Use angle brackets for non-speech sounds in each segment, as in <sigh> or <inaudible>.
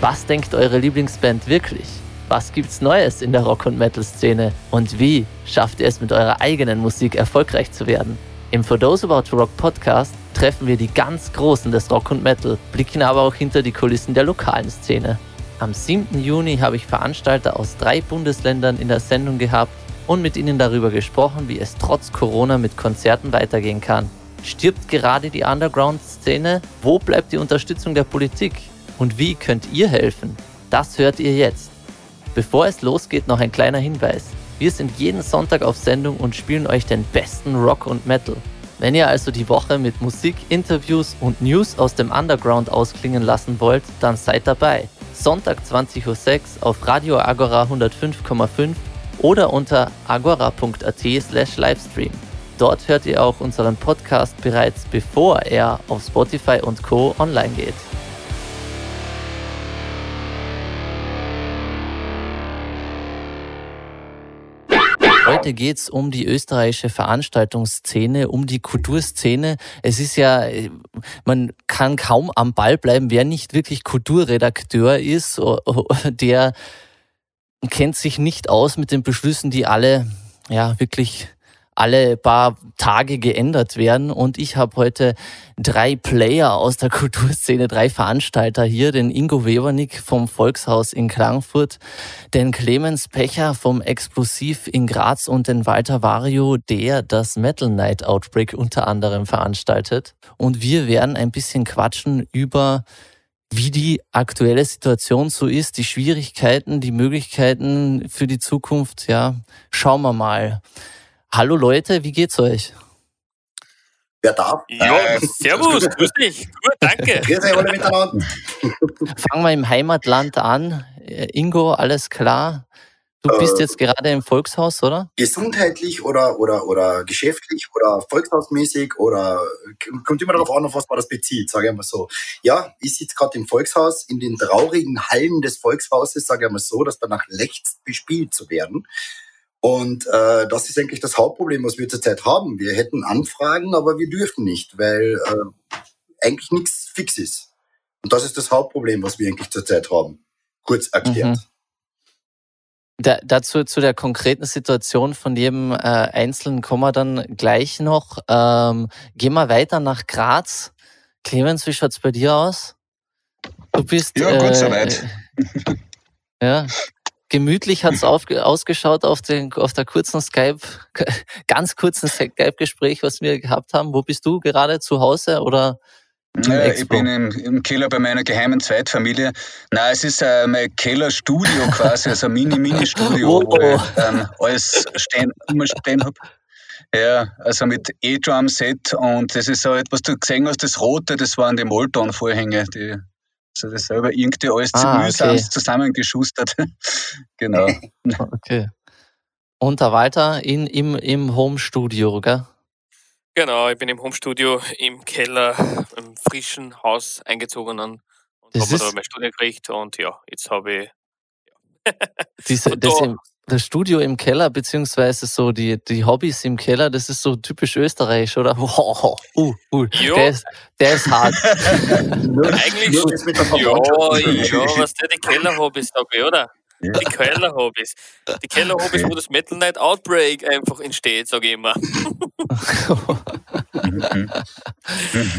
Was denkt eure Lieblingsband wirklich? Was gibt's Neues in der Rock- und Metal-Szene? Und wie schafft ihr es mit eurer eigenen Musik erfolgreich zu werden? Im For Those About to Rock Podcast treffen wir die ganz Großen des Rock und Metal, blicken aber auch hinter die Kulissen der lokalen Szene. Am 7. Juni habe ich Veranstalter aus drei Bundesländern in der Sendung gehabt und mit ihnen darüber gesprochen, wie es trotz Corona mit Konzerten weitergehen kann. Stirbt gerade die Underground-Szene? Wo bleibt die Unterstützung der Politik? Und wie könnt ihr helfen? Das hört ihr jetzt. Bevor es losgeht, noch ein kleiner Hinweis. Wir sind jeden Sonntag auf Sendung und spielen euch den besten Rock und Metal. Wenn ihr also die Woche mit Musik, Interviews und News aus dem Underground ausklingen lassen wollt, dann seid dabei. Sonntag 20.06 Uhr auf Radio Agora 105,5 oder unter agora.at slash Livestream. Dort hört ihr auch unseren Podcast bereits bevor er auf Spotify und Co. online geht. Heute geht es um die österreichische Veranstaltungsszene, um die Kulturszene. Es ist ja, man kann kaum am Ball bleiben, wer nicht wirklich Kulturredakteur ist, der kennt sich nicht aus mit den Beschlüssen, die alle ja wirklich alle paar Tage geändert werden. Und ich habe heute drei Player aus der <laughs> Kulturszene, drei Veranstalter hier, den Ingo Webernick vom Volkshaus in Klagenfurt, den Clemens Pecher vom Explosiv in Graz und den Walter Vario, der das Metal Night Outbreak unter anderem veranstaltet. Und wir werden ein bisschen quatschen über wie die aktuelle Situation so ist, die Schwierigkeiten, die Möglichkeiten für die Zukunft, ja, schauen wir mal. Hallo Leute, wie geht's euch? Wer darf? Ja, äh, servus, <laughs> grüß dich. Gut, danke. Grüß euch alle miteinander. Fangen wir im Heimatland an. Äh, Ingo, alles klar? Du bist äh, jetzt gerade im Volkshaus, oder? Gesundheitlich oder, oder, oder geschäftlich oder volkshausmäßig oder kommt immer darauf an, auf was man das bezieht, sage ich mal so. Ja, ich sitze gerade im Volkshaus, in den traurigen Hallen des Volkshauses, sage ich mal so, dass danach lächzt, bespielt zu werden. Und äh, das ist eigentlich das Hauptproblem, was wir zurzeit haben. Wir hätten Anfragen, aber wir dürfen nicht, weil äh, eigentlich nichts fix ist. Und das ist das Hauptproblem, was wir eigentlich zurzeit haben. Kurz erklärt. Mhm. Da, dazu zu der konkreten Situation von jedem äh, Einzelnen kommen wir dann gleich noch. Ähm, gehen wir weiter nach Graz. Clemens, wie schaut's bei dir aus? Du bist. Ja, gut äh, soweit. <laughs> ja, gemütlich hat's <laughs> ausgeschaut auf, den, auf der kurzen Skype, <laughs> ganz kurzen Skype-Gespräch, was wir gehabt haben. Wo bist du gerade zu Hause oder? Ja, ich bin im, im, Keller bei meiner geheimen Zweitfamilie. Nein, es ist äh, mein Kellerstudio quasi, also ein Mini-Mini-Studio, <laughs> oh, wo ich ähm, alles stehen, immer stehen habe. Ja, also mit E-Drum-Set und das ist so etwas, du gesehen hast, das Rote, das waren die Molton-Vorhänge, die also das selber irgendwie alles ah, mühsam okay. zusammengeschustert. <laughs> genau. <laughs> Okay. Und der Walter in, im, im Home-Studio, gell? Genau, ich bin im Homestudio im Keller, im frischen Haus eingezogen und habe da mein Studio gekriegt und ja, jetzt habe ich. Ja. Diese, <laughs> das, im, das Studio im Keller, beziehungsweise so die, die Hobbys im Keller, das ist so typisch österreichisch, oder? <laughs> Wow, uh, uh, der, ist, der ist hart. <laughs> Eigentlich. Ja, ja, was der die Keller-Hobbys, sag ich, oder? Ja. Die Keller-Hobbys. Die Keller-Hobbys, wo das Metal Night Outbreak einfach entsteht, sage ich immer.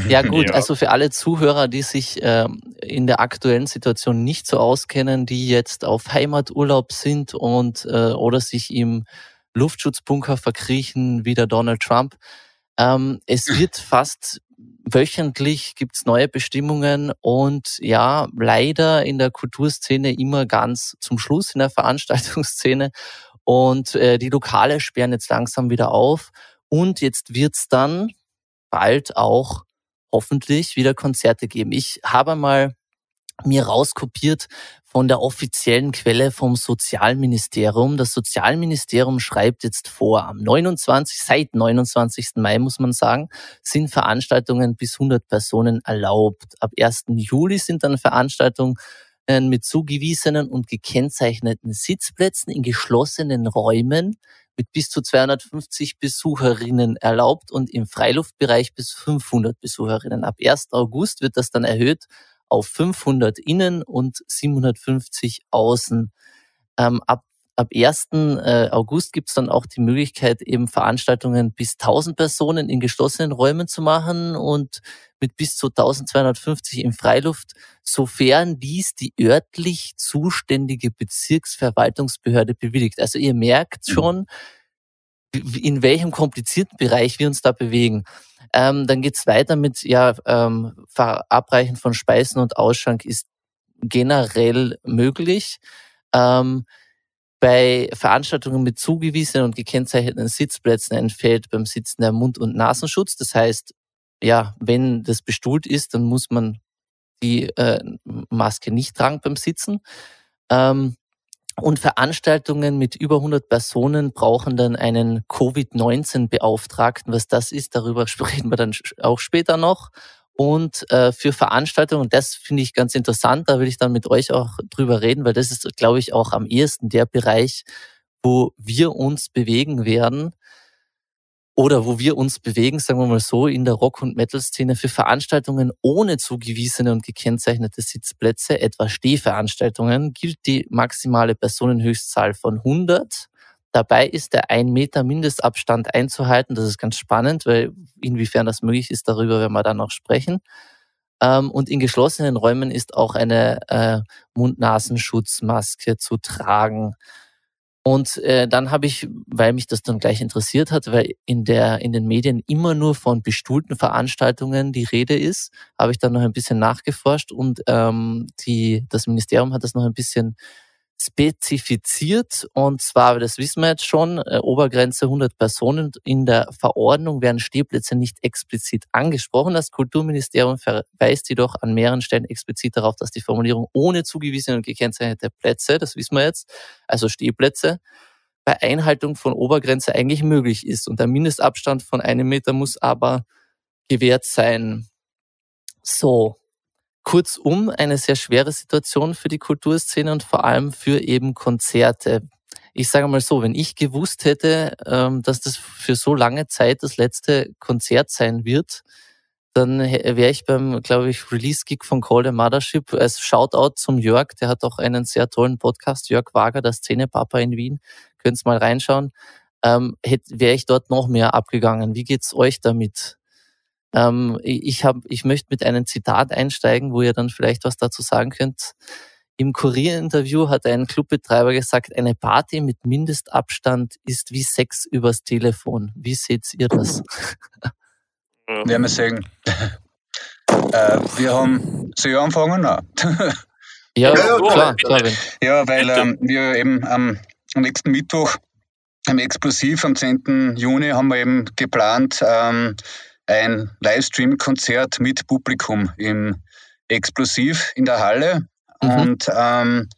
ja gut, ja. also für alle Zuhörer, die sich ähm, in der aktuellen Situation nicht so auskennen, die jetzt auf Heimaturlaub sind und äh, oder sich im Luftschutzbunker verkriechen wie der Donald Trump. Ähm, es <laughs> wird fast wöchentlich gibt's neue Bestimmungen und ja, leider in der Kulturszene immer ganz zum Schluss in der <laughs> Veranstaltungsszene. Und äh, die Lokale sperren jetzt langsam wieder auf. Und jetzt wird's dann bald auch hoffentlich wieder Konzerte geben. Ich habe mal mir rauskopiert von der offiziellen Quelle vom Sozialministerium. Das Sozialministerium schreibt jetzt vor, am 29, seit 29. Mai muss man sagen, sind Veranstaltungen bis 100 Personen erlaubt. Ab 1. Juli sind dann Veranstaltungen mit zugewiesenen und gekennzeichneten Sitzplätzen in geschlossenen Räumen mit bis zu 250 Besucherinnen erlaubt und im Freiluftbereich bis 500 Besucherinnen. Ab 1. August wird das dann erhöht auf 500 innen und 750 außen. Ähm, ab ab 1. Äh, August gibt es dann auch die Möglichkeit, eben Veranstaltungen bis 1000 Personen in geschlossenen Räumen zu machen und mit bis zu 1250 in Freiluft, sofern dies die örtlich zuständige Bezirksverwaltungsbehörde bewilligt. Also ihr merkt mhm. schon, in welchem komplizierten Bereich wir uns da bewegen. Ähm, dann geht's weiter mit ja ähm, Verabreichen von Speisen und Ausschank ist generell möglich. Ähm, bei Veranstaltungen mit zugewiesenen und gekennzeichneten Sitzplätzen entfällt beim Sitzen der Mund- und Nasenschutz. Das heißt, ja, wenn das bestuhlt ist, dann muss man die äh, Maske nicht tragen beim Sitzen. Ähm, und Veranstaltungen mit über 100 Personen brauchen dann einen Covid-19-Beauftragten. Was das ist, darüber <laughs> sprechen wir dann auch später noch. Und äh, für Veranstaltungen, das finde ich ganz interessant, da will ich dann mit euch auch drüber reden, weil das ist, glaube ich, auch am ehesten der Bereich, wo wir uns bewegen werden oder wo wir uns bewegen, sagen wir mal so, in der Rock- und Metal-Szene für Veranstaltungen ohne zugewiesene und gekennzeichnete Sitzplätze, etwa Stehveranstaltungen, gilt die maximale Personenhöchstzahl von 100 Dabei ist der ein Meter Mindestabstand einzuhalten. Das ist ganz spannend, weil inwiefern das möglich ist, darüber werden wir dann noch sprechen. Ähm, und in geschlossenen Räumen ist auch eine äh, Mund-Nasenschutzmaske zu tragen. Und äh, dann habe ich, weil mich das dann gleich interessiert hat, weil in der in den Medien immer nur von bestuhlten Veranstaltungen die Rede ist, habe ich dann noch ein bisschen nachgeforscht und ähm, die das Ministerium hat das noch ein bisschen spezifiziert. Und zwar, das wissen wir jetzt schon, äh, Obergrenze 100 Personen. In der Verordnung werden Stehplätze nicht explizit angesprochen. Das Kulturministerium verweist jedoch an mehreren Stellen explizit darauf, dass die Formulierung ohne zugewiesene und gekennzeichnete Plätze, das wissen wir jetzt, also Stehplätze, bei Einhaltung von Obergrenze eigentlich möglich ist. Und der Mindestabstand von einem Meter muss aber gewährt sein. So, Kurzum, eine sehr schwere Situation für die Kulturszene und vor allem für eben Konzerte. Ich sage mal so, wenn ich gewusst hätte, ähm, dass das für so lange Zeit das letzte Konzert sein wird, dann wäre ich beim, glaube ich, Release-Gig von Call the Mothership als Shoutout zum Jörg, der hat auch einen sehr tollen Podcast, Jörg Wager, der Szene-Papa in Wien. Könnt's mal reinschauen. Ähm, wäre ich dort noch mehr abgegangen. Wie geht's euch damit? Ähm, ich, hab, ich möchte mit einem Zitat einsteigen, wo ihr dann vielleicht was dazu sagen könnt. Im Kurierinterview hat ein Clubbetreiber gesagt, eine Party mit Mindestabstand ist wie Sex übers Telefon. Wie seht ihr das? Werden wir sehen. <laughs> äh, wir haben, soll ich anfangen? Nein. ja, <laughs> ja, klar, klar. Ja, weil ähm, wir eben am, am nächsten Mittwoch, am Explosiv, am 10. Juni, haben wir eben geplant, ähm, ein Livestream-Konzert mit Publikum im Explosiv in der Halle. Mhm. Und ähm,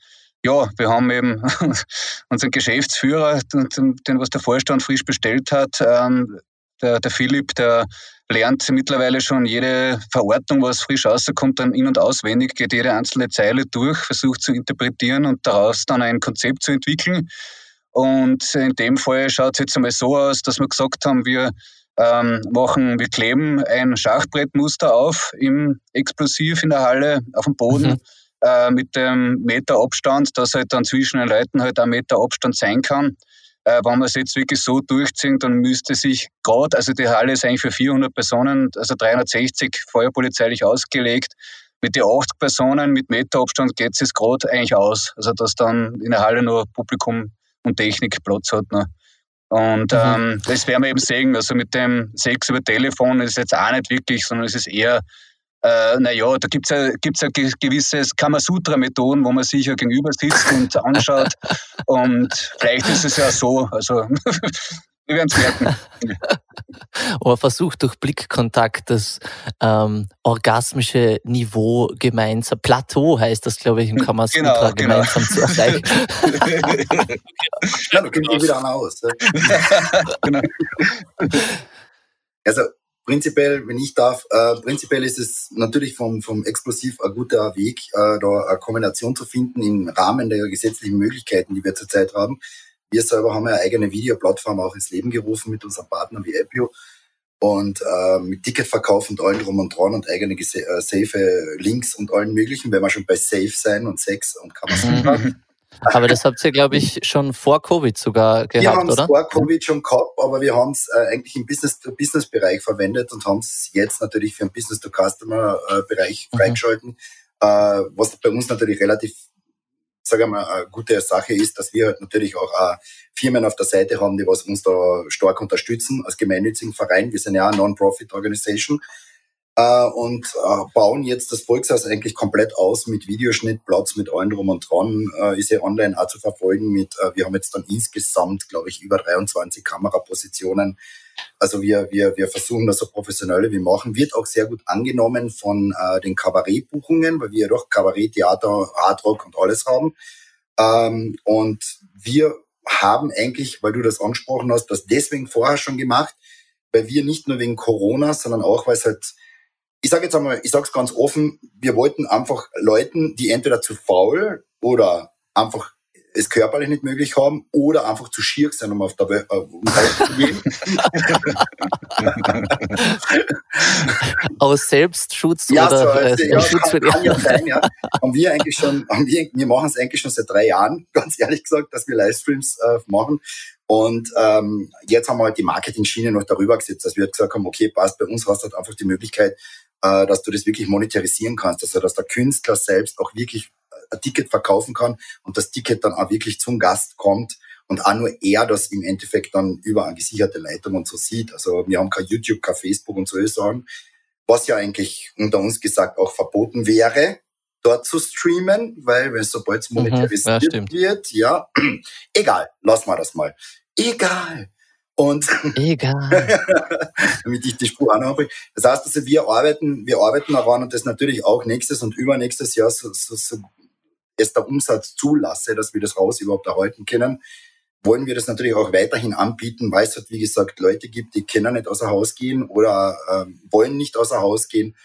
ja, wir haben eben <laughs> unseren Geschäftsführer, den, den, was der Vorstand frisch bestellt hat, ähm, der, der Philipp, der lernt mittlerweile schon jede Verordnung, was frisch rauskommt, dann in- und auswendig, geht jede einzelne Zeile durch, versucht zu interpretieren und daraus dann ein Konzept zu entwickeln. Und in dem Fall schaut es jetzt einmal so aus, dass wir gesagt haben, wir ähm, machen, wir kleben ein Schachbrettmuster auf im Explosiv in der Halle auf dem Boden mhm. äh, mit dem Meter Abstand, dass halt dann zwischen den Leuten halt ein Meter Abstand sein kann. Äh, wenn man es jetzt wirklich so durchzieht, dann müsste sich gerade, also die Halle ist eigentlich für 400 Personen, also 360 feuerpolizeilich ausgelegt. Mit den 80 Personen mit Meterabstand geht es gerade eigentlich aus. Also dass dann in der Halle nur Publikum und Technik Platz hat. Ne? Und mhm. ähm, das werden wir eben sehen. Also mit dem Sex über Telefon ist jetzt auch nicht wirklich, sondern es ist eher, äh, naja, da gibt es ja, gibt's ja gewisses Kamasutra-Methoden, wo man sich ja gegenüber sitzt und <laughs> anschaut. und vielleicht ist es ja so. Also <laughs> wir werden es merken. <laughs> Oder versucht durch Blickkontakt das ähm, orgasmische Niveau gemeinsam, Plateau heißt das, glaube ich, im hm, Kamasutra genau, genau. gemeinsam genau. zu erreichen. ja, du eh wieder aus. <laughs> genau. Also prinzipiell, wenn ich darf, äh, prinzipiell ist es natürlich vom, vom Explosiv ein guter Weg, äh, da eine Kombination zu finden im Rahmen der gesetzlichen Möglichkeiten, die wir zurzeit haben. Wir selber haben eine eigene Videoplattform auch ins Leben gerufen mit unserem Partner wie Appio. und äh, mit Ticketverkauf und allem drum und dran und eigene äh, safe Links und allen möglichen, wenn wir schon bei Safe sein und Sex und kann man <laughs> Aber das habt ihr, glaube ich, schon vor Covid sogar gehabt, wir haben es vor Covid schon gehabt, aber wir haben es äh, eigentlich im Business-to-Business-Bereich verwendet und haben es jetzt natürlich für den Business-to-Customer-Bereich mhm. freigeschalten, äh, was bei uns natürlich relativ sage mal, eine gute Sache ist, dass wir halt natürlich auch äh, Firmen auf der Seite haben, die was uns da stark unterstützen als gemeinnützigen Verein. Wir sind ja eine Non-Profit-Organisation äh, und äh, bauen jetzt das Volkshaus eigentlich komplett aus mit Videoschnitt, Platz mit allen drum und dran, ist ja online auch zu verfolgen mit, wir haben jetzt dann insgesamt, glaube ich, über 23 Kamerapositionen. Also wir, wir, wir versuchen das so professionell wie machen. Wird auch sehr gut angenommen von äh, den Kabarettbuchungen, weil wir ja doch Kabarett, Theater, Hardrock und alles haben. Ähm, und wir haben eigentlich, weil du das angesprochen hast, das deswegen vorher schon gemacht, weil wir nicht nur wegen Corona, sondern auch, weil es halt ich sage jetzt einmal, ich sage es ganz offen, wir wollten einfach Leuten, die entweder zu faul oder einfach es körperlich nicht möglich haben oder einfach zu schier sein, um auf der Welt äh, zu gehen. <laughs> Aus Selbstschutz ja, oder so, also, äh, ja, Schutz kann, kann ja sein, ja. Haben wir eigentlich schon, haben wir, wir machen es eigentlich schon seit drei Jahren, <laughs> ganz ehrlich gesagt, dass wir Livestreams äh, machen. Und ähm, jetzt haben wir halt die Marketing-Schiene noch darüber gesetzt, dass wir halt gesagt haben, okay, passt, bei uns hast du halt einfach die Möglichkeit, äh, dass du das wirklich monetarisieren kannst, also dass der Künstler selbst auch wirklich ein Ticket verkaufen kann und das Ticket dann auch wirklich zum Gast kommt und auch nur er das im Endeffekt dann über eine gesicherte Leitung und so sieht. Also wir haben kein YouTube, kein Facebook und so sagen, was ja eigentlich unter uns gesagt auch verboten wäre, dort zu streamen, weil wenn sobald es monetarisiert mhm, ja, wird, ja, <clears throat> egal, lass mal das mal. Egal. Und <laughs> egal. damit ich die Spur anhabe. Das heißt also, wir arbeiten, wir arbeiten daran und das natürlich auch nächstes und übernächstes Jahr, so, so, so es der Umsatz zulasse, dass wir das raus überhaupt erhalten können, wollen wir das natürlich auch weiterhin anbieten, weil es halt, wie gesagt, Leute gibt, die können nicht außer Haus gehen oder ähm, wollen nicht außer Haus gehen,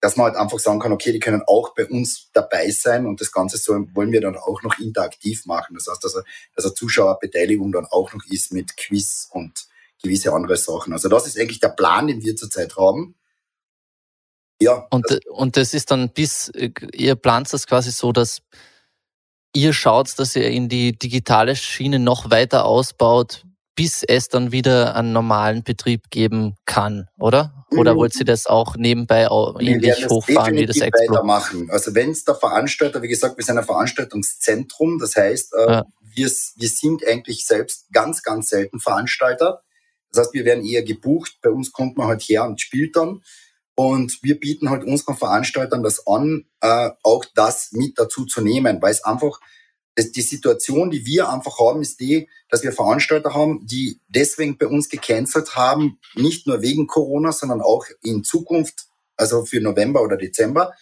dass man halt einfach sagen kann, okay, die können auch bei uns dabei sein und das Ganze so wollen wir dann auch noch interaktiv machen. Das heißt, dass, er, dass eine Zuschauerbeteiligung dann auch noch ist mit Quiz und gewisse andere Sachen. Also das ist eigentlich der Plan, den wir zurzeit haben. Ja. Und, und das ist dann bis, ihr plant das quasi so, dass ihr schaut, dass ihr in die digitale Schiene noch weiter ausbaut, bis es dann wieder einen normalen Betrieb geben kann, oder? Oder mhm. wollt ihr das auch nebenbei auch ähnlich hochfahren wie das Expo? weitermachen. Also wenn es der Veranstalter, wie gesagt, wir sind ein Veranstaltungszentrum, das heißt, äh, ja. wir, wir sind eigentlich selbst ganz, ganz selten Veranstalter. Das heißt, wir werden eher gebucht. Bei uns kommt man halt her und spielt dann. Und wir bieten halt unseren Veranstaltern das an, äh, auch das mit dazu zu nehmen, weil es einfach, die Situation, die wir einfach haben, ist die, dass wir Veranstalter haben, die deswegen bei uns gecancelt haben, nicht nur wegen Corona, sondern auch in Zukunft, also für November oder Dezember,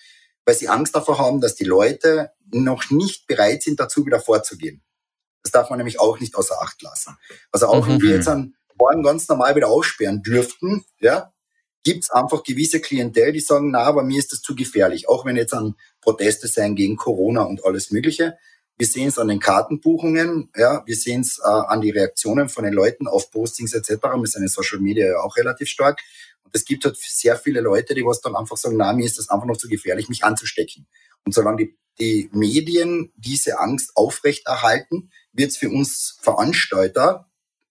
weil sie Angst davor haben, dass die Leute noch nicht bereit sind, dazu wieder vorzugehen. Das darf man nämlich auch nicht außer Acht lassen. Also auch mhm. wenn wir jetzt an morgen ganz normal wieder aussperren dürften, ja, gibt es einfach gewisse Klientel, die sagen, na, aber mir ist das zu gefährlich. Auch wenn jetzt an Proteste sein gegen Corona und alles Mögliche. Wir sehen es an den Kartenbuchungen, ja, wir sehen es äh, an die Reaktionen von den Leuten auf Postings etc. Wir sind in Social Media ja auch relativ stark. Und es gibt halt sehr viele Leute, die was dann einfach sagen, na, mir ist das einfach noch zu gefährlich, mich anzustecken. Und solange die, die Medien diese Angst aufrechterhalten, wird es für uns Veranstalter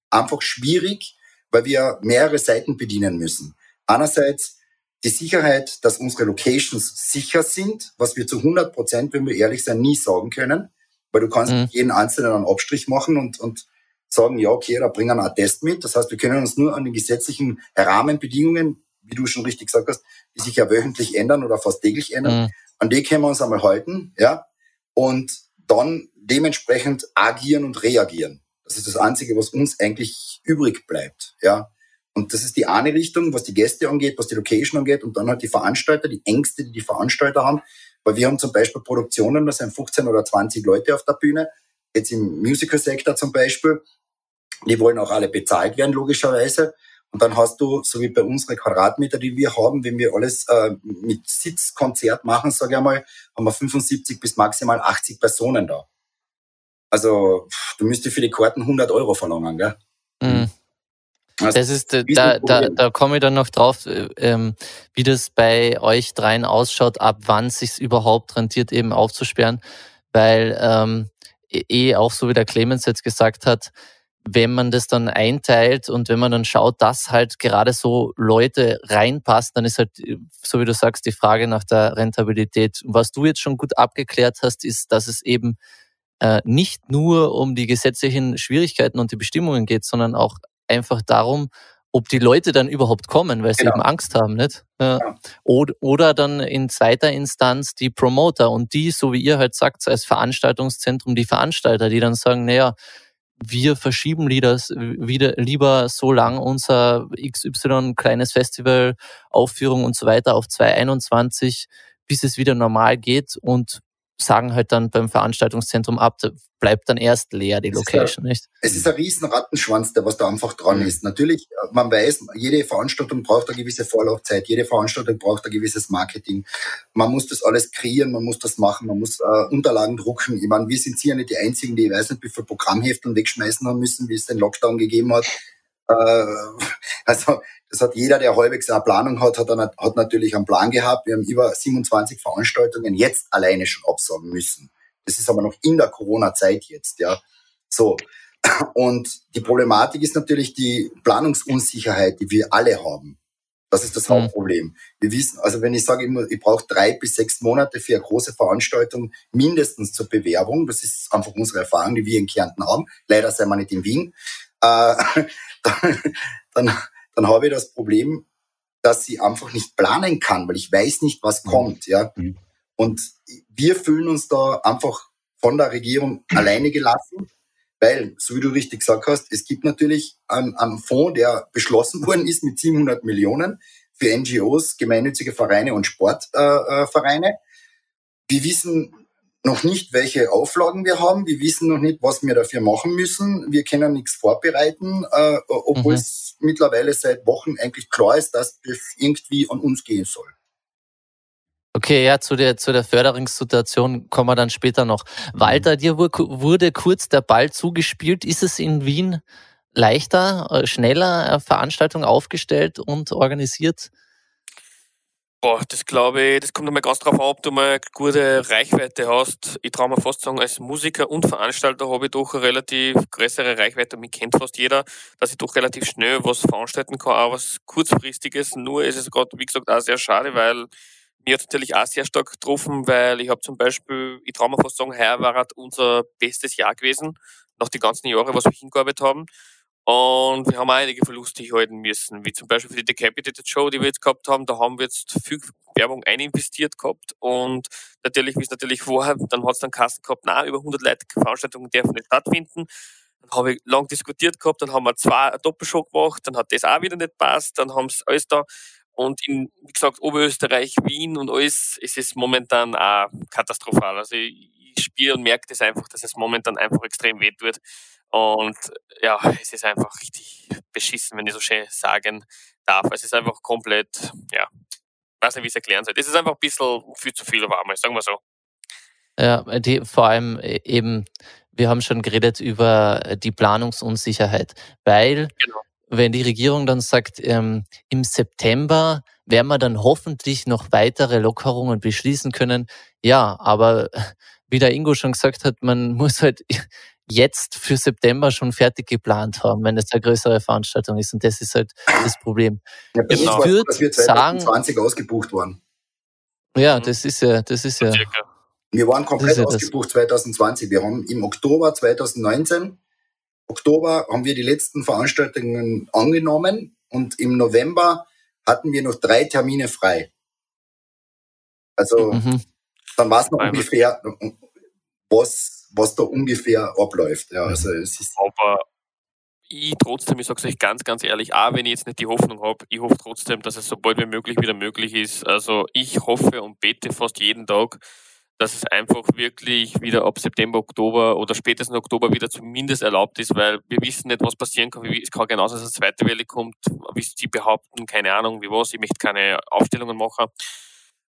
einfach schwierig, weil wir mehrere Seiten bedienen müssen. Einerseits die Sicherheit, dass unsere Locations sicher sind, was wir zu 100 Prozent, wenn wir ehrlich sein, nie sagen können, weil du kannst mhm. jeden einzelnen einen Abstrich machen und, und sagen, ja, okay, da bringen wir einen Test mit. Das heißt, wir können uns nur an den gesetzlichen Rahmenbedingungen, wie du schon richtig gesagt hast, die sich ja wöchentlich ändern oder fast täglich ändern, mhm. an die können wir uns einmal halten, ja, und dann dementsprechend agieren und reagieren. Das ist das Einzige, was uns eigentlich übrig bleibt, ja. Und das ist die eine Richtung, was die Gäste angeht, was die Location angeht und dann halt die Veranstalter, die Ängste, die die Veranstalter haben. Weil wir haben zum Beispiel Produktionen, da sind 15 oder 20 Leute auf der Bühne, jetzt im Musical-Sektor zum Beispiel. Die wollen auch alle bezahlt werden, logischerweise. Und dann hast du, so wie bei unseren Quadratmeter, die wir haben, wenn wir alles äh, mit Sitzkonzert machen, sage ich einmal, haben wir 75 bis maximal 80 Personen da. Also du müsstest für die Karten 100 Euro verlangen, gell? Mhm. Das ist, da, da, da komme ich dann noch drauf, äh, ähm, wie das bei euch dreien ausschaut, ab wann es sich überhaupt rentiert, eben aufzusperren, weil ähm, eh, eh auch so wie der Clemens jetzt gesagt hat, wenn man das dann einteilt und wenn man dann schaut, dass halt gerade so Leute reinpassen, dann ist halt, so wie du sagst, die Frage nach der Rentabilität. Was du jetzt schon gut abgeklärt hast, ist, dass es eben äh, nicht nur um die gesetzlichen Schwierigkeiten und die Bestimmungen geht, sondern auch einfach darum, ob die Leute dann überhaupt kommen, weil sie genau. eben Angst haben, nicht? Ja. Oder, oder dann in zweiter Instanz die Promoter und die, so wie ihr halt sagt, als Veranstaltungszentrum die Veranstalter, die dann sagen, naja, wir verschieben wieder, wieder lieber so lang unser XY kleines Festival, Aufführung und so weiter auf 2021, bis es wieder normal geht und sagen halt dann beim Veranstaltungszentrum ab, bleibt dann erst leer die Location, ein, nicht? Es ist ein riesen Rattenschwanz, der was da einfach dran mhm. ist. Natürlich, man weiß, jede Veranstaltung braucht eine gewisse Vorlaufzeit, jede Veranstaltung braucht ein gewisses Marketing. Man muss das alles kreieren, man muss das machen, man muss äh, Unterlagen drucken. Ich meine, wir sind sicher nicht die Einzigen, die, ich weiß nicht, wie viele Programmheften wegschmeißen haben müssen, wie es den Lockdown gegeben hat. Äh, <laughs> also das hat jeder, der halbwegs eine Planung hat, hat, hat natürlich einen Plan gehabt. Wir haben über 27 Veranstaltungen jetzt alleine schon absagen müssen. Das ist aber noch in der Corona-Zeit jetzt, ja. So. <laughs> Und die Problematik ist natürlich die Planungsunsicherheit, die wir alle haben. Das ist das mhm. Hauptproblem. Wir wissen, also wenn ich sage, ich, ich brauche drei bis sechs Monate für eine große Veranstaltung mindestens zur Bewerbung, das ist einfach unsere Erfahrung, die wir in Kärnten haben. Leider sind wir nicht in Wien. Äh, <laughs> dann, dann, dann habe ich das Problem, dass ich einfach nicht planen kann, weil ich weiß nicht, was mhm. kommt. Ja. Mhm. Und wir fühlen uns da einfach von der Regierung <clears throat> alleine gelassen, weil, so wie du richtig gesagt hast, es gibt natürlich einen, einen Fonds, der beschlossen worden ist mit 700 Millionen für NGOs, gemeinnützige Vereine und Sportvereine. Äh, wir wissen noch nicht, welche Auflagen wir haben. Wir wissen noch nicht, was wir dafür machen müssen. Wir können nichts vorbereiten, äh, obwohl mhm. es mittlerweile seit Wochen eigentlich klar ist, dass das irgendwie an uns gehen soll. Okay, ja, zu der, zu der Förderungssituation kommen wir dann später noch. Walter, dir wurde kurz der Ball zugespielt. Ist es in Wien leichter, äh, schneller Veranstaltungen aufgestellt und organisiert? Boah, das glaube ich, das kommt einmal ganz drauf an, ob du mal eine gute Reichweite hast. Ich traue mir fast sagen, als Musiker und Veranstalter habe ich doch eine relativ größere Reichweite. Mich kennt fast jeder, dass ich doch relativ schnell was veranstalten kann, auch was kurzfristiges. Nur ist es gerade, wie gesagt, auch sehr schade, weil mir hat natürlich auch sehr stark getroffen, weil ich habe zum Beispiel, ich traue mir fast sagen, heuer war unser bestes Jahr gewesen, nach den ganzen Jahren, was wir hingearbeitet haben. Und wir haben auch einige Verluste halten müssen, wie zum Beispiel für die Decapitated Show, die wir jetzt gehabt haben. Da haben wir jetzt viel Werbung eininvestiert gehabt. Und natürlich, wie es natürlich vorher, dann hat es dann Kassen gehabt, na über 100 Leute Veranstaltungen dürfen nicht stattfinden. Dann habe ich lang diskutiert gehabt, dann haben wir zwei Doppelshow gemacht, dann hat das auch wieder nicht passt, dann haben sie alles da und in, wie gesagt, Oberösterreich, Wien und alles, es ist momentan auch katastrophal. Also ich, ich spiele und merke das einfach, dass es momentan einfach extrem weh tut. Und ja, es ist einfach richtig beschissen, wenn ich so schön sagen darf. Es ist einfach komplett, ja, weiß nicht, wie ich es erklären soll. Es ist einfach ein bisschen viel zu viel warm, sagen wir so. Ja, die, vor allem äh, eben, wir haben schon geredet über die Planungsunsicherheit, weil genau wenn die Regierung dann sagt, ähm, im September werden wir dann hoffentlich noch weitere Lockerungen beschließen können. Ja, aber <laughs> wie der Ingo schon gesagt hat, man <laughs> muss halt jetzt für September schon fertig geplant haben, wenn es eine größere Veranstaltung ist. Und das ist halt das Problem. Ja, ich genau. würde dass wir 2020 sagen, ausgebucht waren. Ja, das ist ja, das ist ja. Wir waren komplett ja ausgebucht 2020. Wir haben im Oktober 2019 Oktober haben wir die letzten Veranstaltungen angenommen und im November hatten wir noch drei Termine frei. Also mhm. dann war es noch ungefähr, was, was da ungefähr abläuft. Ja, also es ist Aber ich trotzdem, ich sage es euch ganz, ganz ehrlich, auch wenn ich jetzt nicht die Hoffnung habe, ich hoffe trotzdem, dass es so bald wie möglich wieder möglich ist. Also ich hoffe und bete fast jeden Tag, dass es einfach wirklich wieder ab September, Oktober oder spätestens Oktober wieder zumindest erlaubt ist, weil wir wissen nicht, was passieren kann. Es kann genauso, dass eine zweite Welle kommt, wie sie behaupten, keine Ahnung, wie was. Ich möchte keine Aufstellungen machen.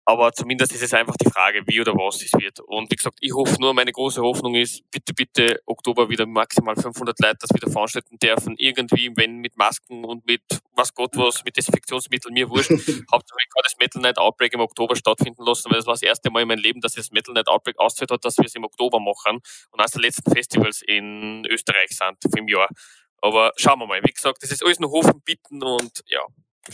Aber zumindest ist es einfach die Frage, wie oder was es wird. Und wie gesagt, ich hoffe nur, meine große Hoffnung ist, bitte, bitte Oktober wieder maximal 500 Leute, dass wieder veranstalten dürfen. Irgendwie, wenn mit Masken und mit was Gott was, mit Desinfektionsmitteln, mir wurscht. <laughs> Hauptsache, ich kann das Metal Night Outbreak im Oktober stattfinden lassen, weil das war das erste Mal in meinem Leben, dass das Metal Night Outbreak ausgezahlt hat, dass wir es im Oktober machen und eines der letzten Festivals in Österreich sind im Jahr. Aber schauen wir mal. Wie gesagt, das ist alles nur Hoffen, Bitten und ja,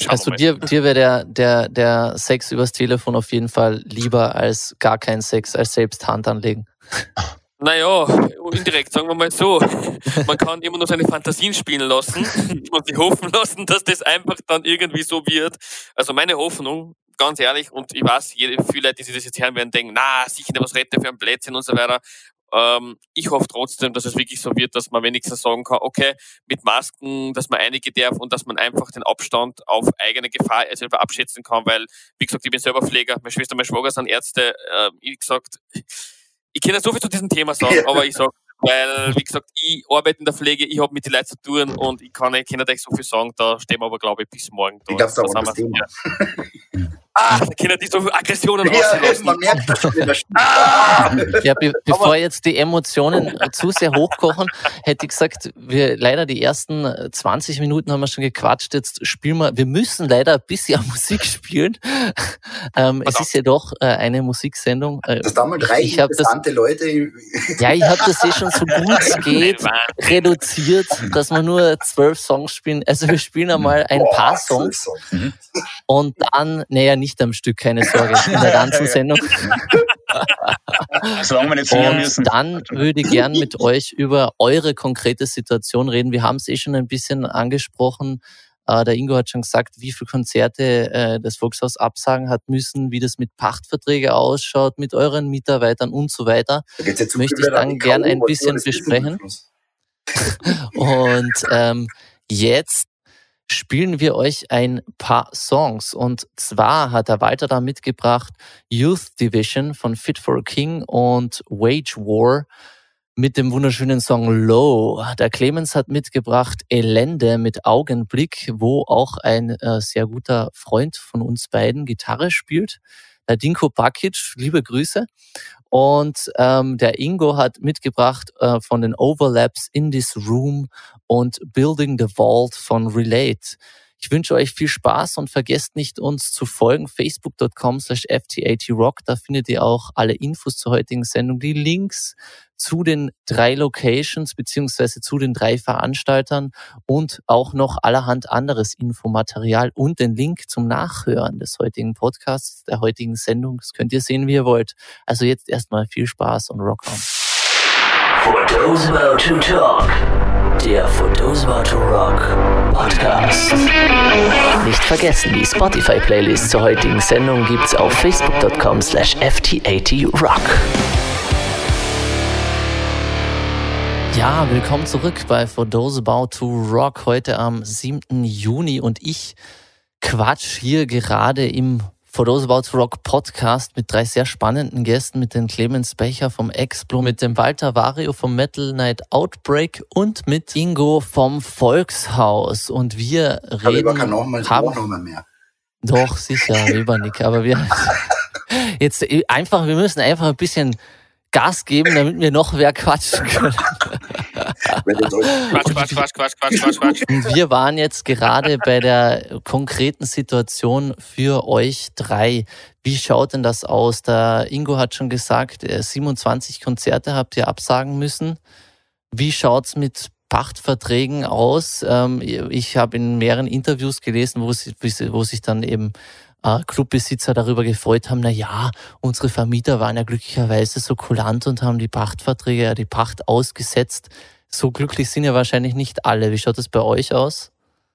also dir, dir wäre der, der, der Sex übers Telefon auf jeden Fall lieber als gar kein Sex, als selbst Hand anlegen. <laughs> Naja, indirekt, sagen wir mal so. Man kann immer nur seine Fantasien spielen lassen <laughs> und sich hoffen lassen, dass das einfach dann irgendwie so wird. Also meine Hoffnung, ganz ehrlich, und ich weiß, viele Leute, die das jetzt hören werden, denken, na, sicher was rette für ein Plätzchen und so weiter. Ähm, ich hoffe trotzdem, dass es wirklich so wird, dass man wenigstens sagen kann, okay, mit Masken, dass man einige darf und dass man einfach den Abstand auf eigene Gefahr selber abschätzen kann, weil, wie gesagt, ich bin selber Pfleger, meine Schwester, mein Schwager sind Ärzte. Äh, wie gesagt, ich kann ja so viel zu diesem Thema sagen, <laughs> aber ich sage, weil, wie gesagt, ich arbeite in der Pflege, ich habe mit den Leuten zu tun und ich kann, ich kann nicht so viel sagen, da stehen wir aber, glaube ich, bis morgen da. Ich glaube, da das Thema. <laughs> Ah, da können die so Aggressionen ja. Man merkt das schon in der <laughs> ah! Ja, be bevor jetzt die Emotionen zu sehr hochkochen, hätte ich gesagt, wir leider die ersten 20 Minuten haben wir schon gequatscht. Jetzt spielen wir, wir müssen leider ein bisschen <laughs> Musik spielen. ähm, es ist ja doch äh, eine Musiksendung. Äh, das damals drei ich interessante das, Leute. <laughs> ja, ich habe das eh schon so gut es geht reduziert, dass wir nur zwölf Songs spielen. Also wir spielen einmal ein Boah, paar Songs. Songs. Und dann, naja, nicht nicht am Stück, keine Sorge, <laughs> in der ganzen Sendung. Solange wir nicht singen müssen. Dann würde ich gern mit euch über eure konkrete Situation reden. Wir haben es eh schon ein bisschen angesprochen. Uh, der Ingo hat schon gesagt, wie viele Konzerte äh, das Volkshaus absagen hat müssen, wie das mit Pachtverträgen ausschaut, mit euren Mitarbeitern und so weiter. Da Möchte ich dann gern ein bisschen besprechen. <laughs> und ähm, jetzt spielen wir euch ein paar Songs. Und zwar hat er weiter da mitgebracht Youth Division von Fit for a King und Wage War mit dem wunderschönen Song Low. Der Clemens hat mitgebracht Elende mit Augenblick, wo auch ein äh, sehr guter Freund von uns beiden Gitarre spielt. Der Dinko Bakic, liebe Grüße. Und ähm, der Ingo hat mitgebracht äh, von den Overlaps in this Room und Building the Vault von Relate. Ich wünsche euch viel Spaß und vergesst nicht, uns zu folgen. Facebook.com slash FTATRock. Da findet ihr auch alle Infos zur heutigen Sendung, die Links zu den drei Locations beziehungsweise zu den drei Veranstaltern und auch noch allerhand anderes Infomaterial und den Link zum Nachhören des heutigen Podcasts, der heutigen Sendung. Das könnt ihr sehen, wie ihr wollt. Also jetzt erstmal viel Spaß und Rock on. Der For Those About to Rock Podcast. Nicht vergessen, die Spotify-Playlist zur heutigen Sendung gibt's auf facebook.com slash ft80rock. Ja, willkommen zurück bei For Those About to Rock heute am 7. Juni und ich quatsch hier gerade im For Those About to Rock Podcast mit drei sehr spannenden Gästen, mit dem Clemens Becher vom Explo, mit dem Walter Vario vom Metal Night Outbreak und mit Ingo vom Volkshaus. Und wir reden... Aber noch mal, haben, noch mal mehr. Doch, sicher, Webernick. Aber wir... <laughs> Jetzt einfach, wir müssen einfach ein bisschen Gas geben, damit wir noch mehr quatschen können. Quatsch, Quatsch, Quatsch, Quatsch, Quatsch, Quatsch, Quatsch. <laughs> Wir waren jetzt gerade bei der konkreten Situation für euch drei. Wie schaut denn das aus? Der Ingo hat schon gesagt, 27 Konzerte habt ihr absagen müssen. Wie schaut's mit Pachtverträgen aus? Ähm, ich habe in mehreren Interviews gelesen, wo, sich dann eben äh, Clubbesitzer darüber gefreut haben, na ja, unsere Vermieter waren ja glücklicherweise so kulant und haben die Pachtverträge, die Pacht ausgesetzt. So glücklich sind ja wahrscheinlich nicht alle. Wie schaut das bei euch aus?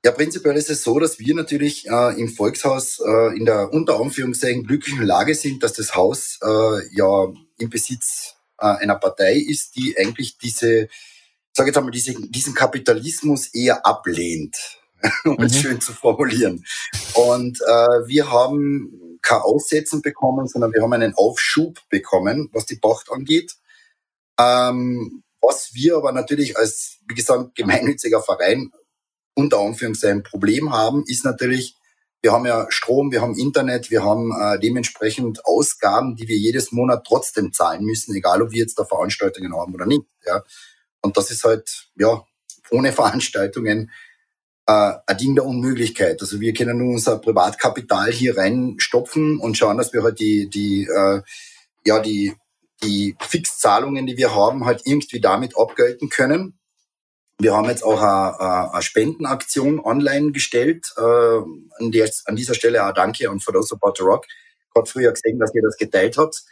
Ja, prinzipiell ist es so, dass wir natürlich äh, im Volkshaus äh, in der unter Anführungszeichen glücklichen Lage sind, dass das Haus äh, ja im Besitz äh, einer Partei ist, die eigentlich diese, sage jetzt einmal, diese, diesen Kapitalismus eher ablehnt. <laughs> um mhm. es schön zu formulieren. Und äh, wir haben kein Aussetzen bekommen, sondern wir haben einen Aufschub bekommen, was die Pacht angeht. Ähm, was wir aber natürlich als, wie gesagt, gemeinnütziger Verein unter Anführungszeichen Problem haben, ist natürlich, wir haben ja Strom, wir haben Internet, wir haben äh, dementsprechend Ausgaben, die wir jedes Monat trotzdem zahlen müssen, egal ob wir jetzt da Veranstaltungen haben oder nicht. Ja. Und das ist halt, ja, ohne <laughs> Veranstaltungen äh, ein Ding der Unmöglichkeit. Also wir können nur unser Privatkapital hier reinstopfen und schauen, dass wir halt die, die, äh, ja, die, die Fixzahlungen, die wir haben, halt irgendwie damit abgelten können. Wir haben jetzt auch eine, eine Spendenaktion online gestellt. Äh, an, dieser Stelle auch danke an For Those About the Rock. Gott früher gesehen, dass ihr das geteilt habt.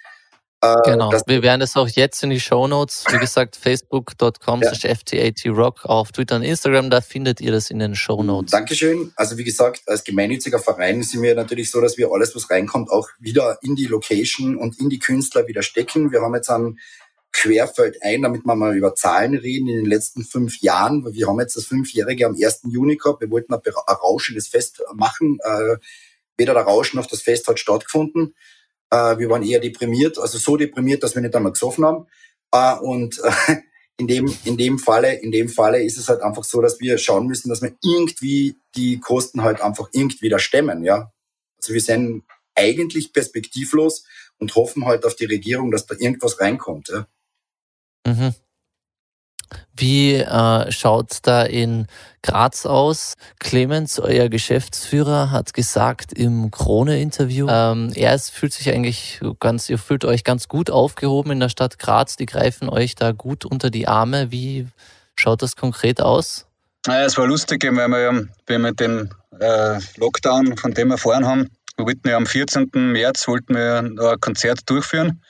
Genau, wir werden es auch jetzt in die Show Notes, wie gesagt, <laughs> facebook.com ja. ftAtrock, auf Twitter und Instagram, da findet ihr das in den Show Notes. Dankeschön. Also wie gesagt, als gemeinnütziger Verein sind wir natürlich so, dass wir alles, was reinkommt, auch wieder in die Location und in die Künstler wieder stecken. Wir haben jetzt einen querfeld ein, damit wir mal über Zahlen reden in den letzten fünf Jahren. Wir haben jetzt das Fünfjährige am 1. Juni gehabt. Wir wollten ein rauschendes Fest machen. Äh, weder der Rausch noch das Fest hat stattgefunden. Äh, wir waren eher deprimiert, also so deprimiert, dass wir nicht einmal gesoffen haben. Äh, und <laughs> in dem, in dem Falle, in dem Falle ist es halt einfach so, dass wir schauen müssen, dass wir irgendwie die Kosten halt einfach irgendwie da stemmen, ja. Also wir sind eigentlich perspektivlos und hoffen halt auf die Regierung, dass da irgendwas reinkommt, ja. Mhm. Wie äh, schaut da in Graz aus? Clemens, euer Geschäftsführer, hat gesagt im Krone-Interview, ähm, er ist, fühlt sich eigentlich ganz, ihr fühlt euch ganz gut aufgehoben in der Stadt Graz. Die greifen euch da gut unter die Arme. Wie schaut das konkret aus? Naja, es war lustig, weil wir, wir den äh, Lockdown, von dem wir erfahren haben, wir wollten ja am 14. März wollten wir ein Konzert durchführen.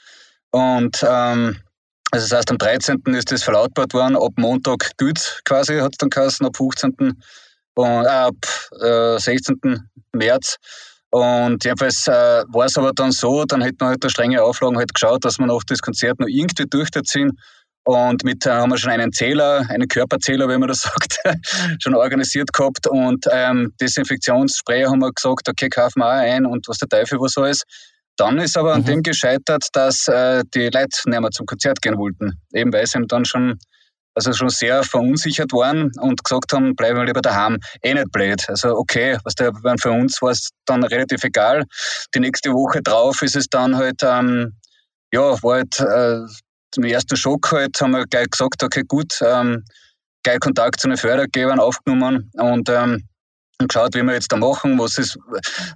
Und ähm, also das heißt, am 13. ist das verlautbart worden, ab Montag gilt quasi, hat es dann geheißen, ab 15. und äh, ab äh, 16. März. Und jedenfalls äh, war es aber dann so, dann hätten wir halt da strenge Auflagen halt geschaut, dass wir noch das Konzert noch irgendwie durchziehen. Und mit äh, haben wir schon einen Zähler, einen Körperzähler, wie man das <laughs> sagt, schon organisiert gehabt. Und ähm, Desinfektionsspray haben wir gesagt, okay, kaufen wir auch ein und was der Teufel was alles. Dann ist aber an mhm. dem gescheitert, dass äh, die Leute nicht mehr zum Konzert gehen wollten. Eben weil sie dann schon, also schon sehr verunsichert waren und gesagt haben, bleiben wir lieber daheim. Eh nicht blöd. Also okay, was der, für uns war es dann relativ egal. Die nächste Woche drauf ist es dann halt, ähm, ja, war halt äh, zum ersten Schock halt, haben wir gleich gesagt, okay, gut, ähm, gleich Kontakt zu den Fördergebern aufgenommen und ähm, und geschaut, wie wir jetzt da machen, was ist,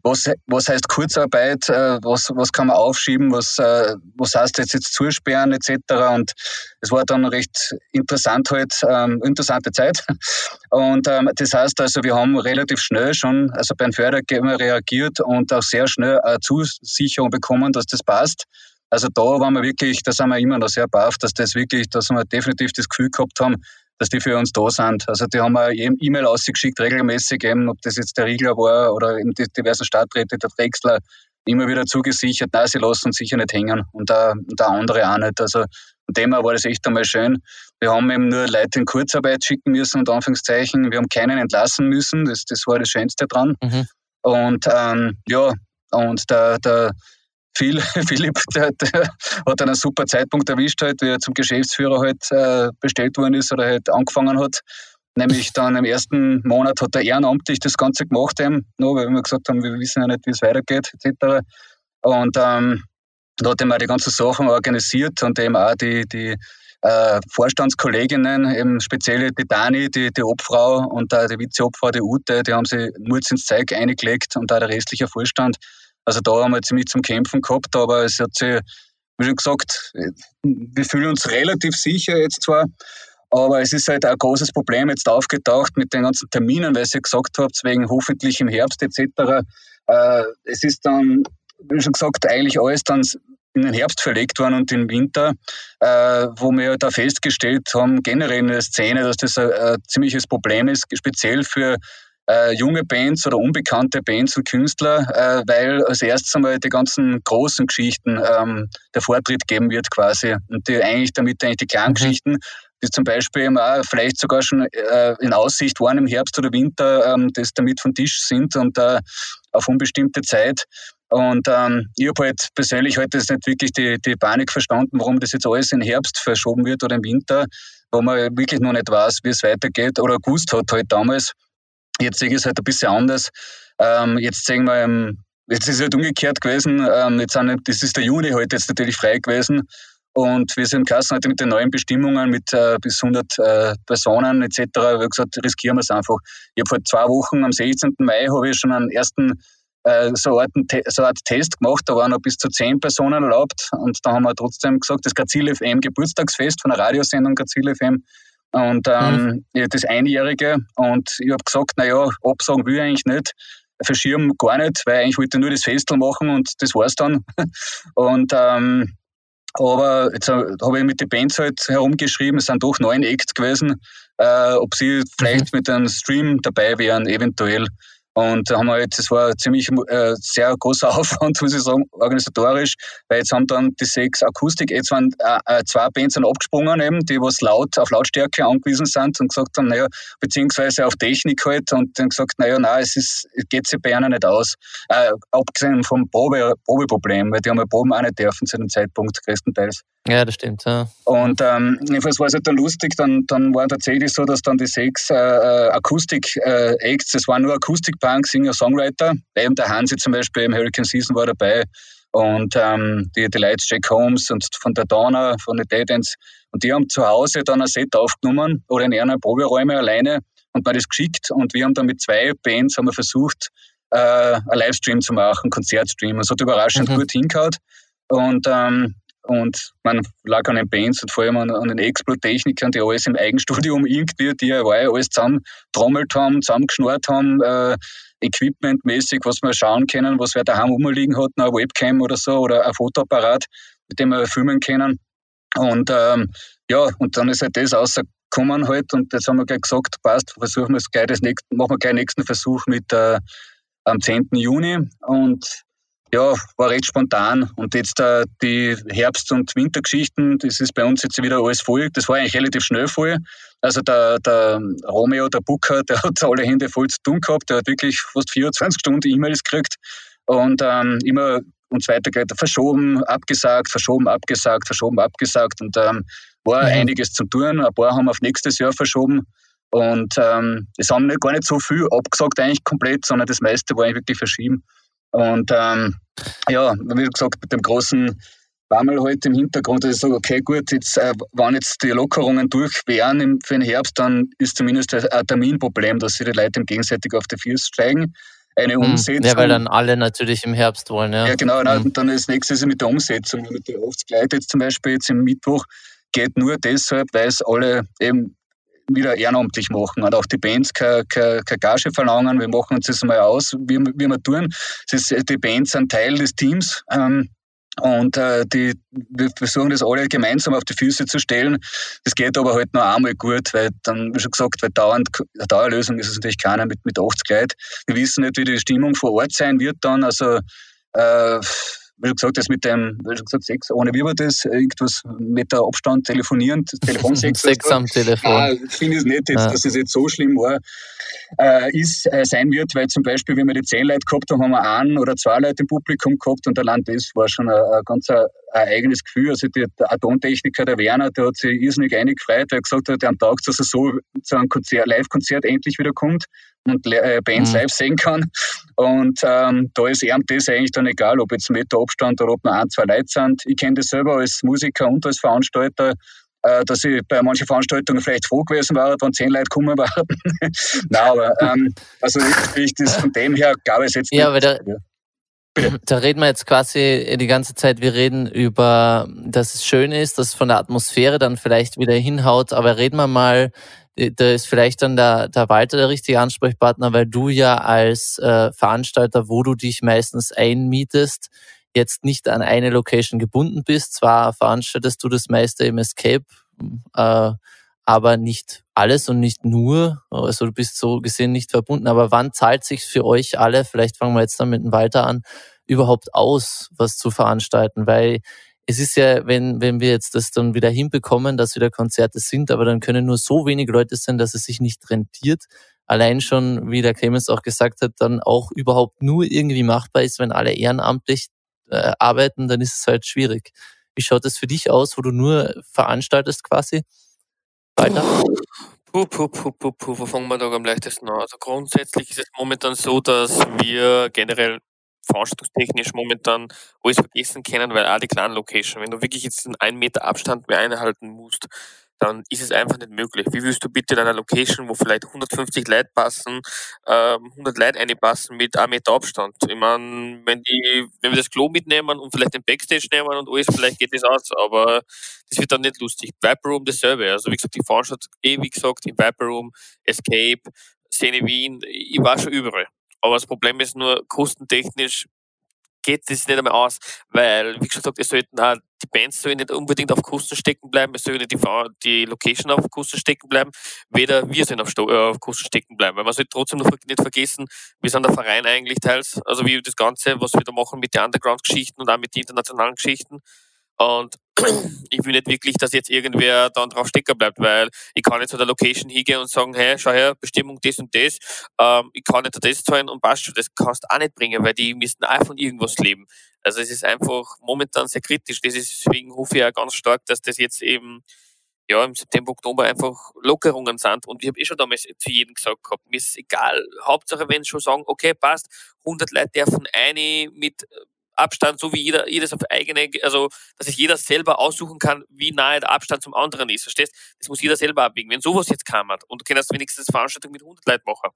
was, was heißt Kurzarbeit, äh, was, was kann man aufschieben, was, äh, was heißt jetzt, jetzt zusperren etc. Und es war dann recht interessant halt, ähm, interessante Zeit. Und ähm, das heißt also, wir haben relativ schnell schon, also beim Fördergeber reagiert und auch sehr schnell eine Zusicherung bekommen, dass das passt. Also da waren wir wirklich, da sind wir immer noch sehr baff, dass das wirklich, dass wir definitiv das Gefühl gehabt haben, dass die für uns da sind. Also die haben wir E-Mail ausgeschickt, regelmäßig, eben, ob das jetzt der Riegler war oder eben die diversen Stadträte, der Drechsler, immer wieder zugesichert, nein, sie lassen uns sicher nicht hängen und der, der andere auch nicht. Also von dem her war das echt einmal schön. Wir haben eben nur Leute in Kurzarbeit schicken müssen, unter Anführungszeichen. Wir haben keinen entlassen müssen, das, das war das Schönste dran. Mhm. Und ähm, ja, und der, der Phil, <laughs> Philipp, der, der, hat einen super Zeitpunkt erwischt, halt, wie er zum Geschäftsführer halt äh, bestellt worden ist oder halt angefangen hat. Nämlich dann im ersten Monat hat er ehrenamtlich das Ganze gemacht, eben, noch, weil wir gesagt haben, wir wissen ja nicht, wie es weitergeht, etc. Und ähm, da hat er mal die ganzen Sachen organisiert und eben auch die, die äh, Vorstandskolleginnen, eben speziell die Dani, die, die Obfrau und auch die Vizeobfrau, die Ute, die haben sich Mut ins Zeug eingelegt und auch der restliche Vorstand also da haben wir ziemlich zum Kämpfen gehabt, aber es hat sich, wie schon gesagt, wir fühlen uns relativ sicher jetzt zwar, aber es ist halt ein großes Problem jetzt aufgetaucht mit den ganzen Terminen, weil ihr gesagt habt, wegen hoffentlich im Herbst etc. Äh, es ist dann, wie schon gesagt, eigentlich alles dann in den Herbst verlegt worden und im Winter, äh, wo wir da festgestellt haben, generell in der Szene, dass das ein ziemliches Problem ist, speziell für äh, junge Bands oder unbekannte Bands und Künstler, äh, weil als erstes einmal die ganzen großen Geschichten ähm, der Vortritt geben wird quasi und die eigentlich damit eigentlich die kleinen mhm. Geschichten, die zum Beispiel auch vielleicht sogar schon äh, in Aussicht waren im Herbst oder Winter, ähm, das damit vom Tisch sind und äh, auf unbestimmte Zeit. Und ähm, ich habe halt persönlich heute halt nicht wirklich die, die Panik verstanden, warum das jetzt alles in Herbst verschoben wird oder im Winter, wo man wirklich noch nicht weiß, wie es weitergeht oder gewusst hat halt damals, Jetzt sehe ich es halt ein bisschen anders. Ähm, jetzt sehen wir, ähm, jetzt ist es halt umgekehrt gewesen. Ähm, jetzt sind, das ist der Juni heute jetzt natürlich frei gewesen. Und wir sind Kassen heute mit den neuen Bestimmungen mit äh, bis 100 äh, Personen etc. Haben gesagt, riskieren wir es einfach. Ich habe vor zwei Wochen, am 16. Mai, habe ich schon einen ersten äh, so, eine so Art Test gemacht. Da waren noch bis zu zehn Personen erlaubt. Und da haben wir trotzdem gesagt, das Gazil FM Geburtstagsfest von der Radiosendung Gazil FM. Und ähm, mhm. das Einjährige. Und ich habe gesagt, naja, absagen will ich eigentlich nicht verschirmen gar nicht, weil eigentlich wollte ich nur das Festel machen und das war's dann. <laughs> Und ähm, aber jetzt habe ich mit den Bands halt herumgeschrieben, es sind doch neun Acts gewesen, äh, ob sie vielleicht mhm. mit einem Stream dabei wären, eventuell. Und da haben wir jetzt, das war ziemlich äh, sehr großer <laughs> Aufwand, muss ich sagen, organisatorisch, weil jetzt haben dann die sechs Akustik, jetzt waren äh, äh, zwei Bands sind abgesprungen eben, die was laut auf Lautstärke angewiesen sind und gesagt haben, naja, beziehungsweise auf Technik halt und dann gesagt, naja, nein, es ist, geht sich bei ihnen nicht aus. Äh, abgesehen vom Probe, Probeproblem, weil die haben ja Proben auch nicht dürfen zu dem Zeitpunkt größtenteils. Ja, das stimmt. Ja. Und ähm, jedenfalls war es halt dann lustig, dann, dann war tatsächlich so, dass dann die sechs äh, äh Akustik-Acts, äh, es waren nur Akustik-Punk, Singer-Songwriter, eben der Hansi zum Beispiel im Hurricane Season war dabei und ähm, die, die Lights Jack Holmes und von der Donna, von den Dead Ends. Und die haben zu Hause dann ein Set aufgenommen oder in einer Proberäume alleine und mir das geschickt und wir haben dann mit zwei Bands haben wir versucht, äh, einen Livestream zu machen, einen Konzertstream. Es hat überraschend mhm. gut hingehauen. Und ähm, und man lag an den Bands und vor allem an, an den Explo-Technikern, die alles im Eigenstudium <laughs> irgendwie DIY alles zusammen trommelt haben, zusammengeschnurrt haben, äh, equipmentmäßig, was wir schauen können, was wer daheim rumliegen hat, eine Webcam oder so oder ein Fotoapparat, mit dem wir filmen können. Und ähm, ja, und dann ist halt das rausgekommen halt und jetzt haben wir gleich gesagt, passt, versuchen wir es gleich das nächste, machen wir gleich den nächsten Versuch mit äh, am 10. Juni und ja, war recht spontan. Und jetzt äh, die Herbst- und Wintergeschichten, das ist bei uns jetzt wieder alles voll. Das war eigentlich relativ schnell voll. Also der, der Romeo, der Booker, <laughs> der hat alle Hände voll zu tun gehabt. Der hat wirklich fast 24 Stunden E-Mails gekriegt und ähm, immer und so weiter geht. Verschoben, abgesagt, verschoben, abgesagt, verschoben, abgesagt. Und ähm, war mhm. einiges zu tun. Ein paar haben auf nächstes Jahr verschoben. Und ähm, es haben nicht, gar nicht so viel abgesagt, eigentlich komplett, sondern das meiste war eigentlich wirklich verschieben. Und ähm, ja, wie gesagt, mit dem großen Bammel heute halt im Hintergrund, dass ich sage, okay, gut, jetzt, äh, wenn jetzt die Lockerungen durch wären für den Herbst, dann ist zumindest ein Terminproblem, dass sich die Leute gegenseitig auf die Füße steigen. Eine hm. Umsetzung. Ja, weil dann alle natürlich im Herbst wollen, ja. Ja, genau. Mhm. Und dann das nächste ist mit der Umsetzung. Mit der Oftsgleit jetzt zum Beispiel jetzt im Mittwoch geht nur deshalb, weil es alle eben wieder ehrenamtlich machen und auch die Bands keine, keine, keine Gage verlangen. Wir machen uns das mal aus, wie, wie wir tun. Ist, die Bands sind Teil des Teams. Ähm, und äh, die, wir versuchen das alle gemeinsam auf die Füße zu stellen. Das geht aber halt noch einmal gut, weil dann, wie schon gesagt, weil dauernd, eine Dauerlösung ist es natürlich keiner mit, mit 80 Leuten. Wir wissen nicht, wie die Stimmung vor Ort sein wird dann. Also äh, wie gesagt hast, mit dem, wie gesagt, Sex, ohne wie war das, irgendwas Meter Abstand telefonieren, Telefonsex. <laughs> Sex am Telefon. Ah, ich finde es nicht, jetzt, ja. dass es jetzt so schlimm war, äh, ist, äh, sein wird, weil zum Beispiel, wenn wir die zehn Leute gehabt haben, haben wir einen oder zwei Leute im Publikum gehabt und allein das war schon ein, ein ganz ein, eigenes Gefühl. Also der, der Tontechniker, der Werner, der hat sich irrsinnig einig gefreut, weil er gesagt hat, am Tag, dass er so zu einem Live-Konzert endlich wieder kommt und äh, Bands mhm. live sehen kann. Und ähm, da ist ihm das eigentlich dann egal, ob jetzt ein Meter Abstand oder ob nur ein, zwei Leute sind. Ich kenne das selber als Musiker und als Veranstalter, äh, dass ich bei manchen Veranstaltungen vielleicht froh gewesen wäre, wenn zehn Leute kommen waren. <laughs> Nein, aber ähm, also ich, ich das von dem her glaube ich jetzt ja, nicht. Aber da, da reden wir jetzt quasi die ganze Zeit, wir reden über, dass es schön ist, dass es von der Atmosphäre dann vielleicht wieder hinhaut, aber reden wir mal da ist vielleicht dann der, der Walter der richtige Ansprechpartner, weil du ja als äh, Veranstalter, wo du dich meistens einmietest, jetzt nicht an eine Location gebunden bist. Zwar veranstaltest du das meiste im Escape, äh, aber nicht alles und nicht nur. Also du bist so gesehen nicht verbunden. Aber wann zahlt sich für euch alle, vielleicht fangen wir jetzt dann mit dem Walter an, überhaupt aus, was zu veranstalten? Weil es ist ja, wenn, wenn wir jetzt das dann wieder hinbekommen, dass wieder Konzerte sind, aber dann können nur so wenig Leute sein, dass es sich nicht rentiert. Allein schon, wie der Clemens auch gesagt hat, dann auch überhaupt nur irgendwie machbar ist, wenn alle ehrenamtlich äh, arbeiten, dann ist es halt schwierig. Wie schaut es für dich aus, wo du nur veranstaltest quasi? Weiter? Puh, puh, puh, puh, puh, wo fangen wir da am leichtesten an? Also grundsätzlich ist es momentan so, dass wir generell veranstaltungstechnisch momentan alles vergessen können, weil auch die kleinen Location, wenn du wirklich jetzt einen 1 Meter Abstand mehr einhalten musst, dann ist es einfach nicht möglich. Wie willst du bitte in einer Location, wo vielleicht 150 Leute passen, äh, 100 Leute einpassen mit einem Meter Abstand? Ich meine, wenn, die, wenn wir das Klo mitnehmen und vielleicht den Backstage nehmen und alles, vielleicht geht das aus, aber das wird dann nicht lustig. Viper Room dasselbe. Also wie gesagt, die Veranstaltung, eh wie gesagt, im Viper Room, Escape, Szene Wien, ich war schon überall. Aber das Problem ist nur, kostentechnisch geht das nicht einmal aus, weil, wie gesagt, es sollten auch, die Bands sollen nicht unbedingt auf Kosten stecken bleiben, es sollen nicht die, die Location auf Kosten stecken bleiben, weder wir sollen auf, äh, auf Kosten stecken bleiben, weil man sollte trotzdem noch nicht vergessen, wir sind der Verein eigentlich teils, also wie das Ganze, was wir da machen mit den Underground-Geschichten und auch mit den internationalen Geschichten, und ich will nicht wirklich, dass jetzt irgendwer dann drauf stecken bleibt, weil ich kann nicht zu der Location hingehen und sagen, hey, schau her, Bestimmung das und das, ähm, ich kann nicht das zahlen und passt schon. Das kannst du auch nicht bringen, weil die müssen auch von irgendwas leben. Also es ist einfach momentan sehr kritisch. Deswegen hoffe ich auch ganz stark, dass das jetzt eben ja, im September, Oktober einfach Lockerungen sind. Und ich habe eh schon damals zu jedem gesagt gehabt, mir ist egal. Hauptsache, wenn sie schon sagen, okay, passt, 100 Leute dürfen eine mit Abstand, so wie jeder, jedes auf eigene, also, dass sich jeder selber aussuchen kann, wie nahe der Abstand zum anderen ist. Verstehst? Das muss jeder selber abwägen. Wenn sowas jetzt kam und du kannst wenigstens Veranstaltung mit 100 Leuten machen,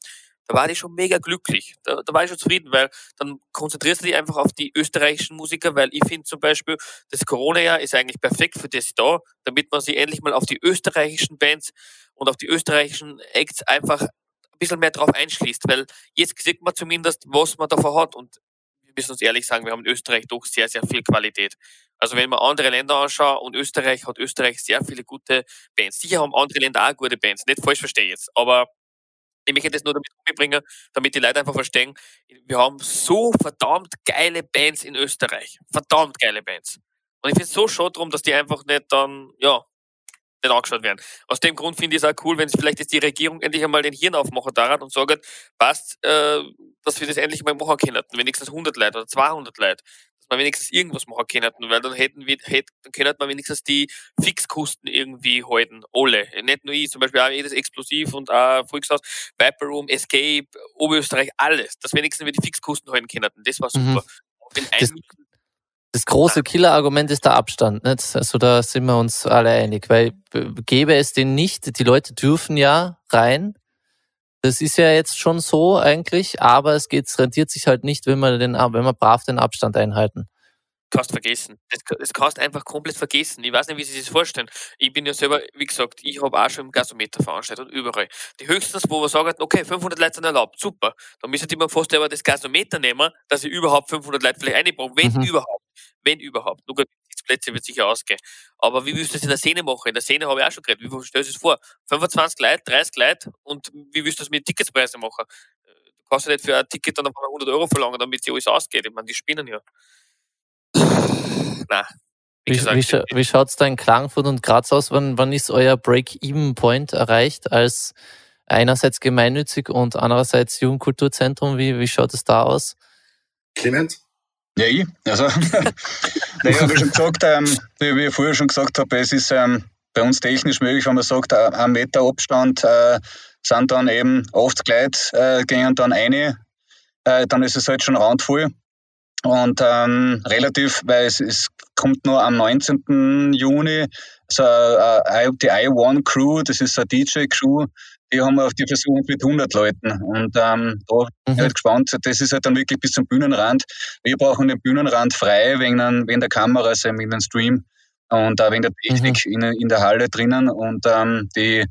da war ich schon mega glücklich. Da, da war ich schon zufrieden, weil dann konzentrierst du dich einfach auf die österreichischen Musiker, weil ich finde zum Beispiel, das Corona-Jahr ist eigentlich perfekt für das da, damit man sich endlich mal auf die österreichischen Bands und auf die österreichischen Acts einfach ein bisschen mehr drauf einschließt, weil jetzt sieht man zumindest, was man davon hat und müssen uns ehrlich sagen, wir haben in Österreich doch sehr, sehr viel Qualität. Also wenn man andere Länder anschaut und Österreich hat Österreich sehr viele gute Bands. Sicher haben andere Länder auch gute Bands, nicht falsch verstehe jetzt, aber ich möchte das nur damit umbringen, damit die Leute einfach verstehen, wir haben so verdammt geile Bands in Österreich. Verdammt geile Bands. Und ich finde es so schade drum, dass die einfach nicht dann, ja, nicht angeschaut werden. Aus dem Grund finde ich es auch cool, wenn es vielleicht jetzt die Regierung endlich einmal den Hirn aufmachen daran und sagt, passt, äh, dass wir das endlich mal machen können. Wenigstens 100 Leute oder 200 Leute. Dass wir wenigstens irgendwas machen können, weil dann hätten wir, hätten, dann können wir wenigstens die Fixkosten irgendwie halten. Alle. Nicht nur ich, zum Beispiel auch jedes Explosiv und auch Volkshaus, Viper Room, Escape, Oberösterreich, alles. Dass wenigstens wir die Fixkosten halten können. Das war mhm. super. Mhm. Das, das große Killerargument ist der Abstand. Nicht? Also da sind wir uns alle einig, weil gäbe es den nicht, die Leute dürfen ja rein. Das ist ja jetzt schon so eigentlich, aber es geht, es rentiert sich halt nicht, wenn man den, wenn man brav den Abstand einhalten kannst vergessen. Das, das kannst einfach komplett vergessen. Ich weiß nicht, wie Sie sich das vorstellen. Ich bin ja selber, wie gesagt, ich habe auch schon im Gasometer veranstaltet und überall. Die höchstens, wo wir sagen, okay, 500 Leute sind erlaubt, super. Dann müsste man fast aber das Gasometer nehmen, dass ich überhaupt 500 Leute vielleicht einbauen, wenn mhm. überhaupt. Wenn überhaupt. Nur Plätze wird sicher ausgehen. Aber wie willst du das in der Szene machen? In der Szene habe ich auch schon geredet. Wie stellst du es vor? 25 Leute, 30 Leute und wie willst du das mit Ticketspreisen machen? Du kannst ja nicht für ein Ticket dann 100 Euro verlangen, damit sie alles ausgeht. Ich meine, die spinnen ja. Na, wie, wie, wie, wie schaut es da in Klagenfurt und Graz aus? Wann, wann ist euer Break-Even-Point erreicht als einerseits gemeinnützig und andererseits Jugendkulturzentrum? Wie, wie schaut es da aus? Clemens? Ja, ich. Also, <laughs> <laughs> naja, wie schon gesagt, ähm, wie ich vorher schon gesagt habe, es ist ähm, bei uns technisch möglich, wenn man sagt, ein Meter Abstand äh, sind dann eben oft Gleit, äh, gehen dann eine, äh, dann ist es halt schon randvoll. Und ähm, relativ, weil es, es kommt nur am 19. Juni so äh, die I1 Crew, das ist eine DJ-Crew, die haben wir auf die versucht mit 100 Leuten. Und ähm, da bin ich halt gespannt. Das ist halt dann wirklich bis zum Bühnenrand. Wir brauchen den Bühnenrand frei wegen, wegen der Kamera, also wegen dem Stream und auch wegen der Technik mhm. in, in der Halle drinnen. Und ähm, die,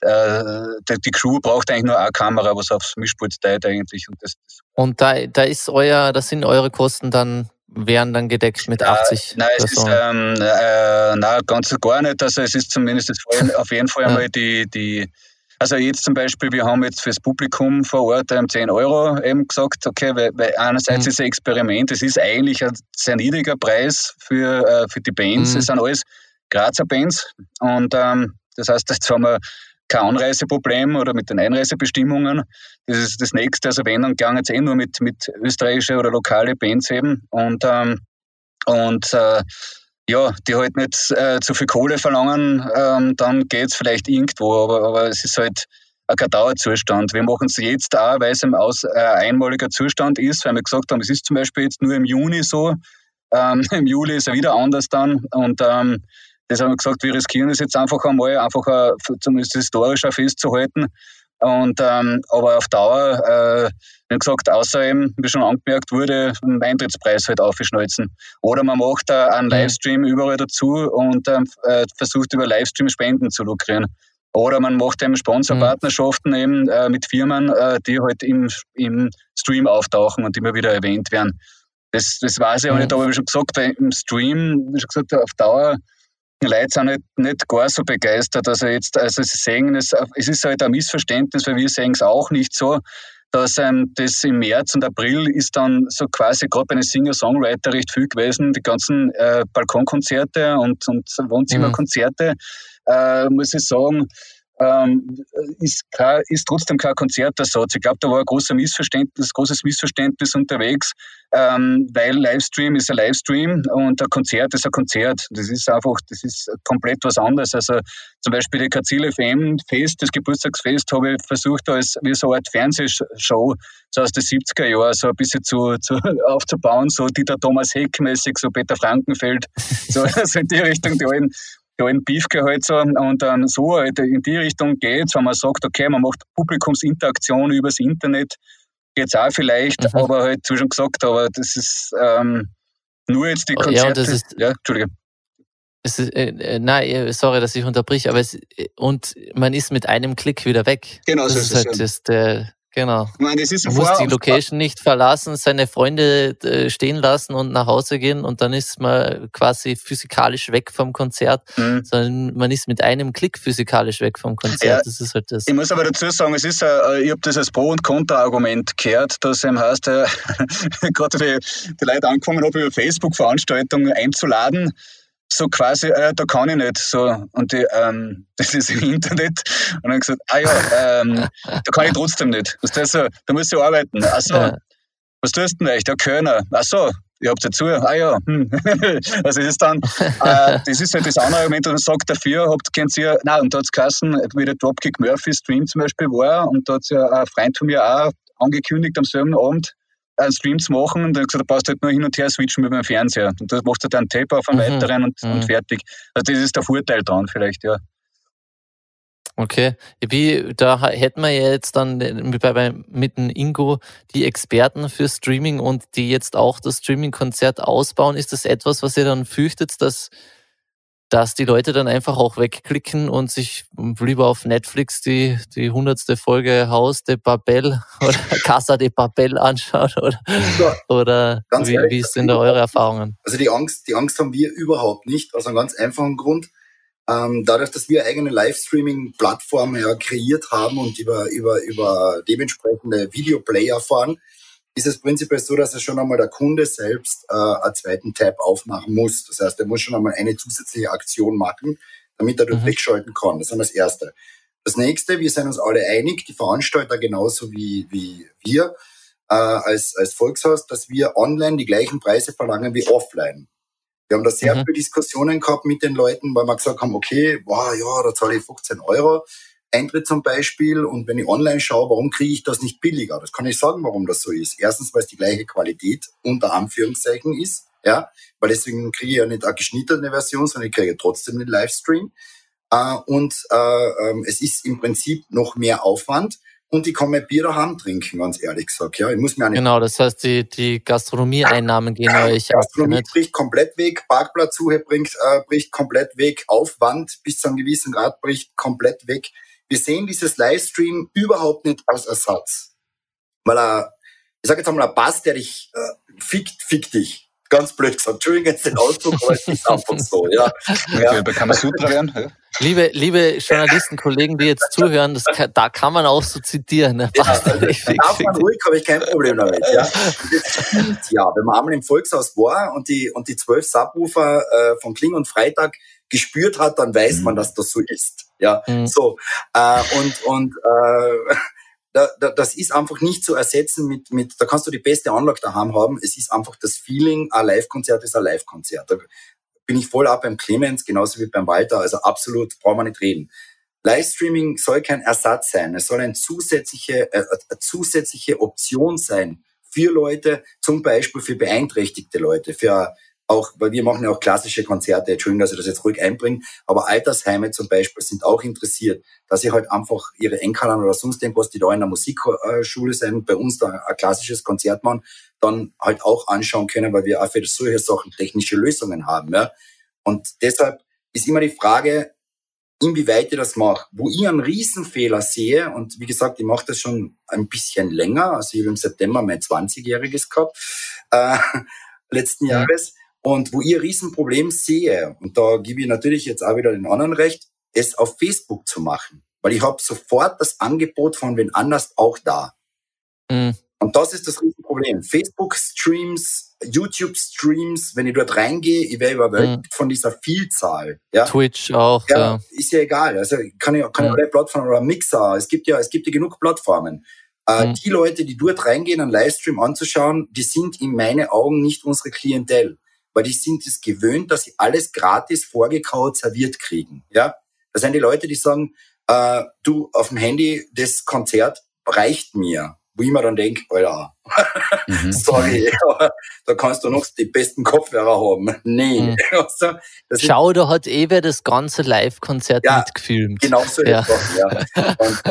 äh, die, die, Crew braucht eigentlich nur eine Kamera, was aufs Mischpult teilt eigentlich. Und, das, das und da, da ist euer, das sind eure Kosten dann wären dann gedeckt mit 80 Nein, es ist, ähm, äh, nein, ganz gar nicht. Also es ist zumindest <laughs> auf jeden Fall einmal die, die also jetzt zum Beispiel, wir haben jetzt fürs Publikum vor Ort ähm, 10 Euro eben gesagt, okay, weil, weil einerseits mhm. ist ein Experiment, es ist eigentlich ein sehr niedriger Preis für, äh, für die Bands, mhm. es sind alles Grazer Bands und ähm, das heißt, jetzt haben wir kein Anreiseproblem oder mit den Einreisebestimmungen. Das ist das nächste. Also wenn, dann gegangen jetzt eh nur mit, mit österreichische oder lokale Bands eben. Und, ähm, und äh, ja, die halt nicht äh, zu viel Kohle verlangen, ähm, dann geht's vielleicht irgendwo, aber, aber es ist halt kein Dauerzustand. Wir machen es jetzt auch, weil es ein aus, äh, einmaliger Zustand ist, weil wir gesagt haben, es ist zum Beispiel jetzt nur im Juni so, ähm, <laughs> im Juli ist er wieder anders dann und ähm, das haben wir gesagt, wir riskieren es jetzt einfach einmal, einfach uh, zumindest historisch auch festzuhalten. Und, ähm, aber auf Dauer, äh, wie gesagt, außer eben, wie schon angemerkt wurde, einen Eintrittspreis halt aufschnalzen. Oder man macht äh, einen mhm. Livestream überall dazu und ähm, äh, versucht über Livestream Spenden zu lukrieren. Oder man macht eben Sponsorpartnerschaften eben äh, mit Firmen, äh, die halt im, im Stream auftauchen und immer wieder erwähnt werden. Das, das weiß ich auch nicht, aber wie schon gesagt, im Stream, wie schon gesagt, auf Dauer Leute sind nicht, nicht gar so begeistert. Also jetzt, also sie sehen, es, es ist halt ein Missverständnis, weil wir sehen es auch nicht so, dass ähm, das im März und April ist dann so quasi gerade bei den Singer-Songwriter recht viel gewesen, die ganzen äh, Balkonkonzerte und, und Wohnzimmerkonzerte, mhm. äh, muss ich sagen, ähm, ist, kein, ist trotzdem kein Konzertersatz. Ich glaube, da war ein großer Missverständnis, großes Missverständnis unterwegs, ähm, weil Livestream ist ein Livestream und ein Konzert ist ein Konzert. Das ist einfach, das ist komplett was anderes. Also zum Beispiel die Kazil FM Fest, das Geburtstagsfest, habe ich versucht als wie so eine Art Fernsehshow so aus den 70er Jahren so ein bisschen zu, zu <laughs> aufzubauen, so Dieter Thomas Heck mäßig, so Peter Frankenfeld, so, <laughs> so in die Richtung, die alten ja, in Beefgehalt so und dann so halt in die Richtung geht's, wenn man sagt, okay, man macht Publikumsinteraktion übers Internet, geht's auch vielleicht, mhm. aber halt, wie schon gesagt, aber das ist ähm, nur jetzt die Konzerte. Ja, das ist, ja Entschuldige. Es ist, äh, äh nein, äh, sorry, dass ich unterbrich, aber es, äh, und man ist mit einem Klick wieder weg. Genau, das so ist, ist halt das, der, Genau. Ich meine, das ist man muss die Location nicht verlassen, seine Freunde äh, stehen lassen und nach Hause gehen und dann ist man quasi physikalisch weg vom Konzert, mhm. sondern man ist mit einem Klick physikalisch weg vom Konzert. Ja, das ist halt das. Ich muss aber dazu sagen, es ist, äh, ich habe das als Pro- und Kontra-Argument gehört, dass eben heißt, äh, <laughs> gerade die, die Leute angefangen haben, über Facebook-Veranstaltungen einzuladen so quasi, äh, da kann ich nicht. So, und die, ähm, <laughs> das ist im Internet. Und dann gesagt, ah ja, ähm, da kann ich trotzdem nicht. Was das so, da musst du arbeiten. Ach so, ja. was tust du denn echt? Der Kölner. Ach so, ihr habt dazu, ah ja, hm. <laughs> also ist dann, äh, das ist halt das andere Argument, und sagt dafür, habt, kennt ihr, nein, und da hat es geheißen, wie der Dropkick Murphy Stream zum Beispiel war, und da hat ja ein Freund von mir auch angekündigt am selben Abend, einen Stream zu machen und dann gesagt, du brauchst halt nur hin und her switchen mit dem Fernseher. Und das machst du dann Tape auf einen mhm. weiteren und, mhm. und fertig. Also das ist der Vorteil dran vielleicht, ja. Okay, wie, da hätten wir ja jetzt dann mit, mit dem Ingo die Experten für Streaming und die jetzt auch das Streaming-Konzert ausbauen. Ist das etwas, was ihr dann fürchtet, dass dass die Leute dann einfach auch wegklicken und sich lieber auf Netflix die, die hundertste Folge Haus de Babel <laughs> oder Casa de Babel anschauen oder, ja, oder wie, ehrlich, wie sind da eure Erfahrungen? Also die Angst, die Angst haben wir überhaupt nicht, aus einem ganz einfachen Grund. Ähm, dadurch, dass wir eigene Livestreaming-Plattformen ja kreiert haben und über, über, über dementsprechende Videoplayer fahren, ist es prinzipiell so, dass es schon einmal der Kunde selbst äh, einen zweiten Tab aufmachen muss. Das heißt, er muss schon einmal eine zusätzliche Aktion machen, damit er dort mhm. wegschalten kann. Das ist das Erste. Das nächste, wir sind uns alle einig, die Veranstalter genauso wie, wie wir äh, als, als Volkshaus, dass wir online die gleichen Preise verlangen wie offline. Wir haben da sehr mhm. viele Diskussionen gehabt mit den Leuten, weil wir gesagt haben, okay, wow, ja, da zahle ich 15 Euro. Eintritt zum Beispiel und wenn ich online schaue, warum kriege ich das nicht billiger? Das kann ich sagen, warum das so ist. Erstens, weil es die gleiche Qualität unter Anführungszeichen ist, ja, weil deswegen kriege ich ja nicht eine geschnittene Version, sondern ich kriege trotzdem den Livestream. Äh, und äh, ähm, es ist im Prinzip noch mehr Aufwand und ich kann mein Bier daheim trinken, ganz ehrlich gesagt. Ja, ich muss mir nicht genau, das heißt, die, die Gastronomieeinnahmen gehen ja, euch Gastronomie bricht komplett weg, Parkplatzsuche bringt, äh, bricht komplett weg, Aufwand bis zu einem gewissen Grad bricht komplett weg. Wir sehen dieses Livestream überhaupt nicht als Ersatz. Weil er, ich sage jetzt einmal, ein Bass, der dich äh, fickt, fickt dich. Ganz blöd gesagt. Entschuldigung jetzt den Ausdruck, aber es ist einfach so. Ja. ja. Da kann man super werden. Ja. Liebe, liebe Journalisten, Kollegen, die jetzt zuhören, das kann, da kann man auch so zitieren. Ne? Ja, also, darf man ruhig, habe ich kein Problem damit. Ja. Das <laughs> stimmt, ja. Wenn man einmal im Volkshaus war und die, und die zwölf Subwoofer äh, von Kling und Freitag gespürt hat, dann weiß mhm. man, dass das so ist. Ja, mhm. so. Äh, und und äh, <laughs> da, da, das ist einfach nicht zu ersetzen mit, mit, da kannst du die beste Anlage daheim haben. Es ist einfach das Feeling, ein Live-Konzert ist ein Live-Konzert. bin ich voll ab beim Clemens, genauso wie beim Walter. Also absolut, brauchen wir nicht reden. Livestreaming soll kein Ersatz sein. Es soll eine zusätzliche, äh, eine zusätzliche Option sein für Leute, zum Beispiel für beeinträchtigte Leute, für auch, weil wir machen ja auch klassische Konzerte, Entschuldigung, dass ich das jetzt ruhig einbringe, aber Altersheime zum Beispiel sind auch interessiert, dass sie halt einfach ihre Enkelern oder sonst irgendwas, die da in der Musikschule sind, bei uns da ein klassisches Konzert machen, dann halt auch anschauen können, weil wir auch für solche Sachen technische Lösungen haben. Ja. Und deshalb ist immer die Frage, inwieweit ihr das macht. Wo ich einen Riesenfehler sehe, und wie gesagt, ich mache das schon ein bisschen länger, also ich habe im September mein 20-Jähriges gehabt, äh, letzten Jahres, und wo ich ein Riesenproblem sehe, und da gebe ich natürlich jetzt auch wieder den anderen recht, es auf Facebook zu machen. Weil ich habe sofort das Angebot von wen anders auch da. Mhm. Und das ist das Riesenproblem. Facebook-Streams, YouTube-Streams, wenn ich dort reingehe, ich werde überwältigt mhm. von dieser Vielzahl. Ja? Twitch auch. Ja, ja. Ist ja egal. Also kann ich, kann mhm. alle Plattformen oder Mixer. Es gibt ja, es gibt ja genug Plattformen. Äh, mhm. Die Leute, die dort reingehen, einen Livestream anzuschauen, die sind in meinen Augen nicht unsere Klientel weil die sind es gewöhnt, dass sie alles gratis vorgekaut serviert kriegen. Ja, das sind die Leute, die sagen, äh, du auf dem Handy das Konzert reicht mir. Wo ich mir dann denke, Alter, mhm. <laughs> sorry, <laughs> da kannst du noch die besten Kopfhörer haben. <laughs> Nee. Mhm. Also, Schau, da hat eh wer das ganze Live-Konzert ja, mitgefilmt. Genau so ja. Sachen, ja. Und,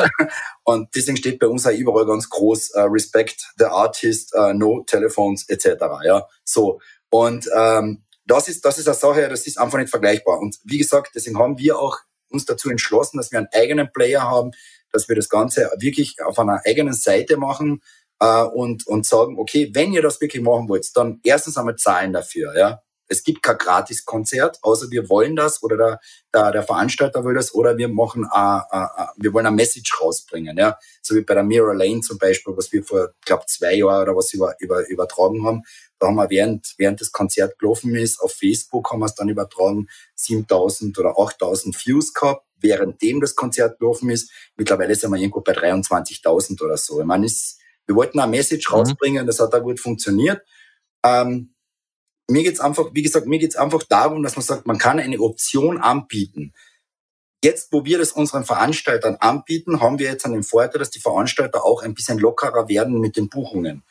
und, deswegen steht bei uns auch überall ganz groß uh, Respect the Artist, uh, No Telephones etc. Ja, so. Und ähm, das ist, das ist eine Sache, das ist einfach nicht vergleichbar. Und wie gesagt, deswegen haben wir auch uns dazu entschlossen, dass wir einen eigenen Player haben, dass wir das Ganze wirklich auf einer eigenen Seite machen äh, und, und sagen, okay, wenn ihr das wirklich machen wollt, dann erstens einmal zahlen dafür. Ja? Es gibt kein Gratis-Konzert, außer wir wollen das oder der, der, der Veranstalter will das oder wir machen, a, a, a, wir wollen eine Message rausbringen. Ja? So wie bei der Mirror Lane zum Beispiel, was wir vor, glaube zwei Jahren oder was über, über, übertragen haben da haben wir während, während das Konzert gelaufen ist, auf Facebook haben wir es dann übertragen, 7000 oder 8000 Views gehabt, währenddem das Konzert gelaufen ist. Mittlerweile sind wir irgendwo bei 23.000 oder so. Ich meine, ist, wir wollten eine Message mhm. rausbringen, das hat da gut funktioniert. Ähm, mir geht's einfach, wie gesagt, mir geht's einfach darum, dass man sagt, man kann eine Option anbieten. Jetzt, wo wir das unseren Veranstaltern anbieten, haben wir jetzt an dem Vorteil, dass die Veranstalter auch ein bisschen lockerer werden mit den Buchungen.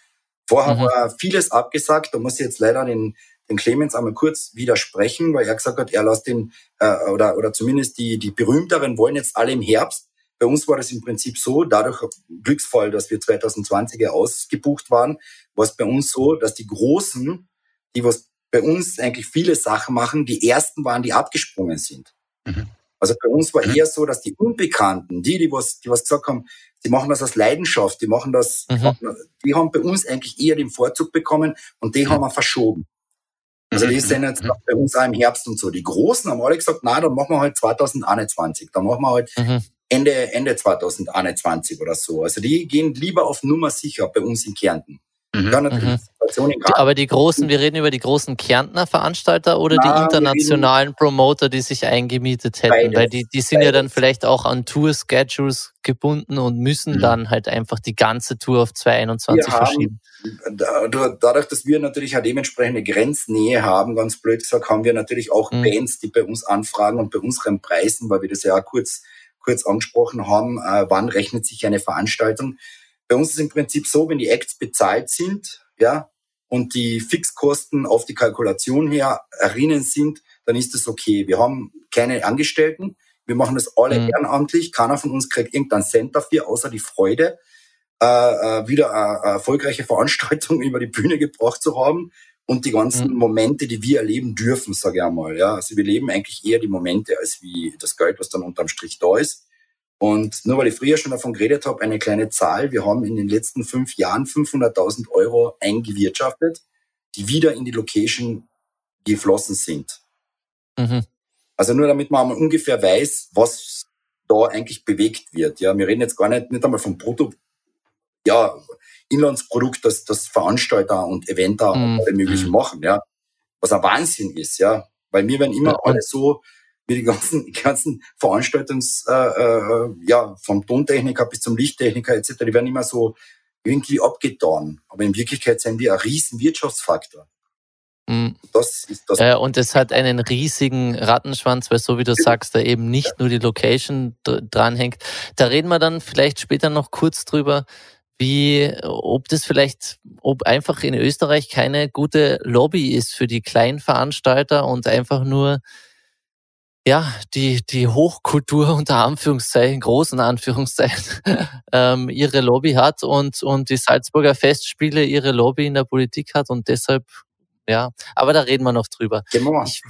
Vorher mhm. war vieles abgesagt, da muss ich jetzt leider den, den Clemens einmal kurz widersprechen, weil er gesagt hat, er lässt den, äh, oder, oder zumindest die, die berühmteren wollen jetzt alle im Herbst. Bei uns war das im Prinzip so, dadurch Glücksfall, dass wir 2020er ausgebucht waren, war es bei uns so, dass die Großen, die was bei uns eigentlich viele Sachen machen, die ersten waren, die abgesprungen sind. Mhm. Also bei uns war mhm. eher so, dass die Unbekannten, die, die was, die was gesagt haben, die machen das aus Leidenschaft, die machen das, mhm. die haben bei uns eigentlich eher den Vorzug bekommen und die mhm. haben wir verschoben. Also die mhm. sind jetzt mhm. bei uns auch im Herbst und so. Die Großen haben alle gesagt, na, dann machen wir halt 2021. Dann machen wir halt. Ende, Ende 2021 oder so. Also die gehen lieber auf Nummer sicher bei uns in Kärnten. Mhm. Ja, natürlich mhm. Aber die großen, wir reden über die großen Kärntner Veranstalter oder Na, die internationalen Promoter, die sich eingemietet hätten, beides, weil die, die sind beides. ja dann vielleicht auch an Tour-Schedules gebunden und müssen mhm. dann halt einfach die ganze Tour auf 2021 verschieben. dadurch, dass wir natürlich auch dementsprechende Grenznähe haben, ganz blöd gesagt, haben wir natürlich auch mhm. Bands, die bei uns anfragen und bei unseren Preisen, weil wir das ja auch kurz, kurz angesprochen haben, äh, wann rechnet sich eine Veranstaltung bei uns ist es im Prinzip so, wenn die Acts bezahlt sind, ja, und die Fixkosten auf die Kalkulation her erinnern sind, dann ist das okay. Wir haben keine Angestellten. Wir machen das alle mhm. ehrenamtlich. Keiner von uns kriegt irgendeinen Cent dafür, außer die Freude, äh, äh wieder eine erfolgreiche Veranstaltung <laughs> über die Bühne gebracht zu haben und die ganzen mhm. Momente, die wir erleben dürfen, sage ich einmal. Ja, also wir leben eigentlich eher die Momente als wie das Geld, was dann unterm Strich da ist. Und nur weil ich früher schon davon geredet habe, eine kleine Zahl. Wir haben in den letzten fünf Jahren 500.000 Euro eingewirtschaftet, die wieder in die Location geflossen sind. Mhm. Also nur damit man einmal ungefähr weiß, was da eigentlich bewegt wird. Ja, wir reden jetzt gar nicht, nicht einmal vom Brutto, ja, Inlandsprodukt, das, das Veranstalter und Eventer mhm. alle möglichen mhm. machen, ja. Was ein Wahnsinn ist, ja. Weil wir werden immer ja. alle so, wie die ganzen, die ganzen Veranstaltungs, äh, äh, ja, vom Tontechniker bis zum Lichttechniker etc., die werden immer so irgendwie abgetan. Aber in Wirklichkeit sind wir ein riesen Wirtschaftsfaktor. Mhm. Das ist das. Äh, und es hat einen riesigen Rattenschwanz, weil so wie du sagst, da eben nicht nur die Location dranhängt. Da reden wir dann vielleicht später noch kurz drüber, wie, ob das vielleicht, ob einfach in Österreich keine gute Lobby ist für die kleinen Veranstalter und einfach nur ja, die, die Hochkultur unter Anführungszeichen, großen Anführungszeichen, <laughs> ähm, ihre Lobby hat und, und die Salzburger Festspiele ihre Lobby in der Politik hat und deshalb, ja, aber da reden wir noch drüber. Genau. Ich,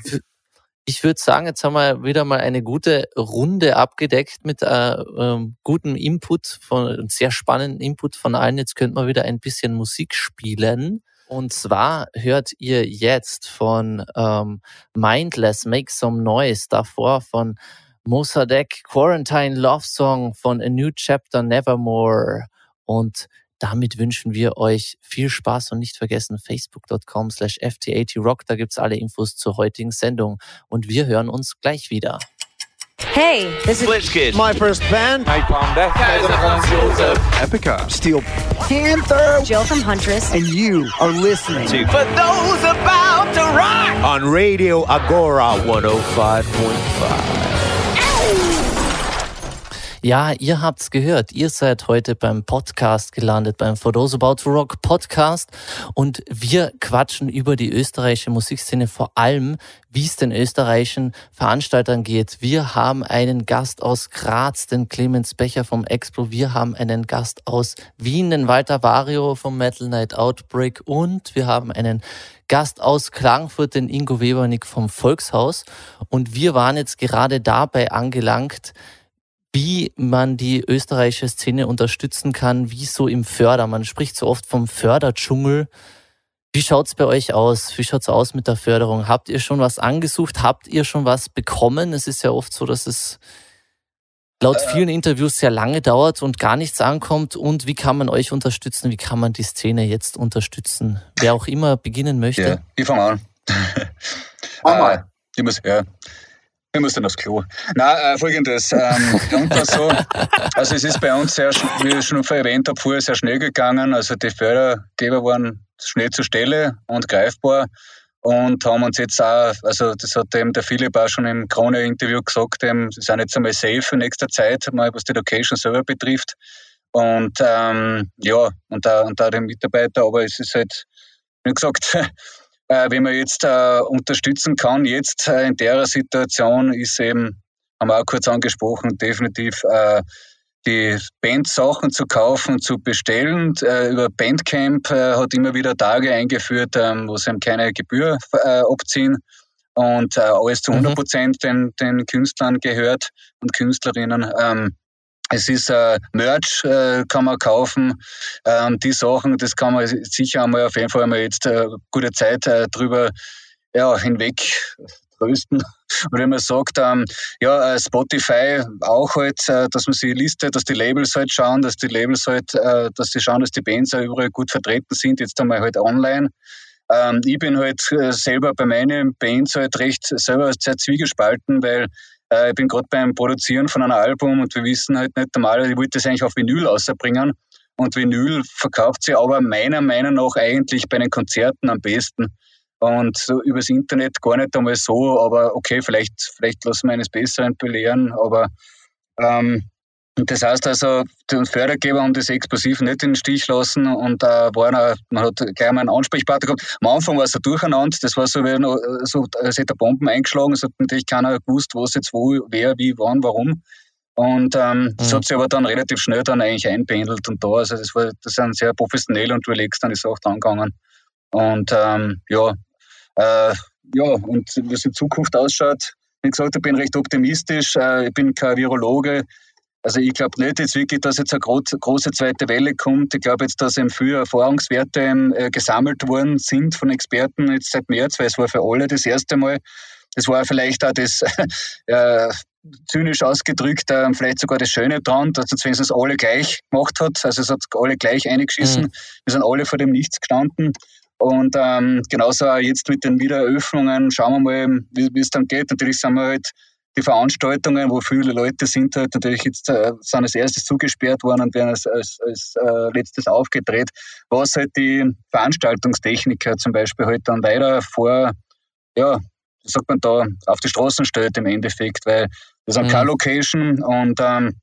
ich würde sagen, jetzt haben wir wieder mal eine gute Runde abgedeckt mit äh, ähm, gutem Input, von sehr spannenden Input von allen. Jetzt könnten wir wieder ein bisschen Musik spielen. Und zwar hört ihr jetzt von ähm, Mindless Make Some Noise, davor von Mossadegh Quarantine Love Song von A New Chapter Nevermore. Und damit wünschen wir euch viel Spaß und nicht vergessen facebook.com slash ft80rock, da gibt's alle Infos zur heutigen Sendung. Und wir hören uns gleich wieder. Hey, this is Blitzkid. My first band. Napalm Death. Joseph. Epica. Steel Panther. Jill from Huntress. And you are listening to For Those About to Rock on Radio Agora 105.5. Ja, ihr habt's gehört. Ihr seid heute beim Podcast gelandet, beim For Those About to Rock Podcast. Und wir quatschen über die österreichische Musikszene, vor allem, wie es den österreichischen Veranstaltern geht. Wir haben einen Gast aus Graz, den Clemens Becher vom Explo. Wir haben einen Gast aus Wien, den Walter Vario vom Metal Night Outbreak. Und wir haben einen Gast aus Klagenfurt, den Ingo Webernick vom Volkshaus. Und wir waren jetzt gerade dabei angelangt, wie man die österreichische Szene unterstützen kann, wie so im Förder. Man spricht so oft vom Förderdschungel. Wie schaut es bei euch aus? Wie schaut es aus mit der Förderung? Habt ihr schon was angesucht? Habt ihr schon was bekommen? Es ist ja oft so, dass es laut äh. vielen Interviews sehr lange dauert und gar nichts ankommt. Und wie kann man euch unterstützen? Wie kann man die Szene jetzt unterstützen? Wer auch immer beginnen möchte. Ja, ich fange an. <laughs> äh, ich muss, ja. Ich muss dann aufs Klo. Na, äh, folgendes. Ähm, so, also es ist bei uns sehr, wie ich schon erwähnt habe, vorher sehr schnell gegangen. Also die Fördergeber waren schnell zur Stelle und greifbar und haben uns jetzt auch, also das hat eben der Philipp auch schon im Krone-Interview gesagt, eben, sie sind jetzt einmal safe in nächster Zeit, mal was die Location selber betrifft. Und ähm, ja, und auch, und auch die Mitarbeiter, aber es ist halt, wie gesagt, äh, wenn man jetzt äh, unterstützen kann, jetzt äh, in der Situation ist eben, haben wir auch kurz angesprochen, definitiv äh, die Bandsachen zu kaufen, zu bestellen. Äh, über Bandcamp äh, hat immer wieder Tage eingeführt, ähm, wo sie eben keine Gebühr abziehen und alles zu 100 mhm. Prozent mhm. den, den Künstlern gehört und Künstlerinnen. Es ist äh, Merch, äh, kann man kaufen. Ähm, die Sachen, das kann man sicher einmal auf jeden Fall einmal jetzt äh, gute Zeit äh, drüber ja, hinweg trösten. <laughs> Und wenn man sagt, ähm, ja, äh, Spotify auch halt, äh, dass man sie listet, dass die Labels halt schauen, dass die Labels halt, äh, dass sie schauen, dass die Bands auch überall gut vertreten sind, jetzt einmal halt online. Ähm, ich bin halt äh, selber bei meinen Bands halt recht selber sehr zwiegespalten, weil äh, ich bin gerade beim Produzieren von einem Album und wir wissen halt nicht normal, ich wollte das eigentlich auf Vinyl rausbringen. Und Vinyl verkauft sich aber meiner Meinung nach eigentlich bei den Konzerten am besten. Und so übers Internet gar nicht einmal so, aber okay, vielleicht, vielleicht lassen wir eines Besseren belehren, aber ähm, das heißt also, die Fördergeber haben das explosiv nicht in den Stich lassen und da äh, war eine, man hat gleich mal einen Ansprechpartner gehabt. Am Anfang war es ein Durcheinander, das war so, wie so, als hätte Bomben eingeschlagen, es hat natürlich keiner gewusst, was jetzt wo, wer, wie, wann, warum. Und ähm, mhm. das hat sich aber dann relativ schnell dann eigentlich einpendelt und da, also das war, das sind sehr professionell und relaxed dann die Sache angegangen. Und ähm, ja, äh, ja, und wie es in Zukunft ausschaut, wie gesagt, ich bin recht optimistisch, äh, ich bin kein Virologe, also ich glaube nicht jetzt wirklich, dass jetzt eine große zweite Welle kommt. Ich glaube jetzt, dass eben viele Erfahrungswerte äh, gesammelt worden sind von Experten jetzt seit März, weil es war für alle das erste Mal. Das war vielleicht auch das <laughs> äh, zynisch ausgedrückt, äh, vielleicht sogar das Schöne dran, dass es wenigstens alle gleich gemacht hat. Also es hat alle gleich eingeschissen. Mhm. Wir sind alle vor dem Nichts gestanden. Und ähm, genauso auch jetzt mit den Wiedereröffnungen, schauen wir mal, wie es dann geht. Natürlich sind wir halt die Veranstaltungen, wo viele Leute sind, halt natürlich jetzt äh, sind als erstes zugesperrt worden und werden als, als, als äh, letztes aufgedreht, was halt die Veranstaltungstechniker zum Beispiel halt dann leider vor, ja, wie sagt man da, auf die Straßen stellt im Endeffekt, weil das eine mhm. Location und ähm,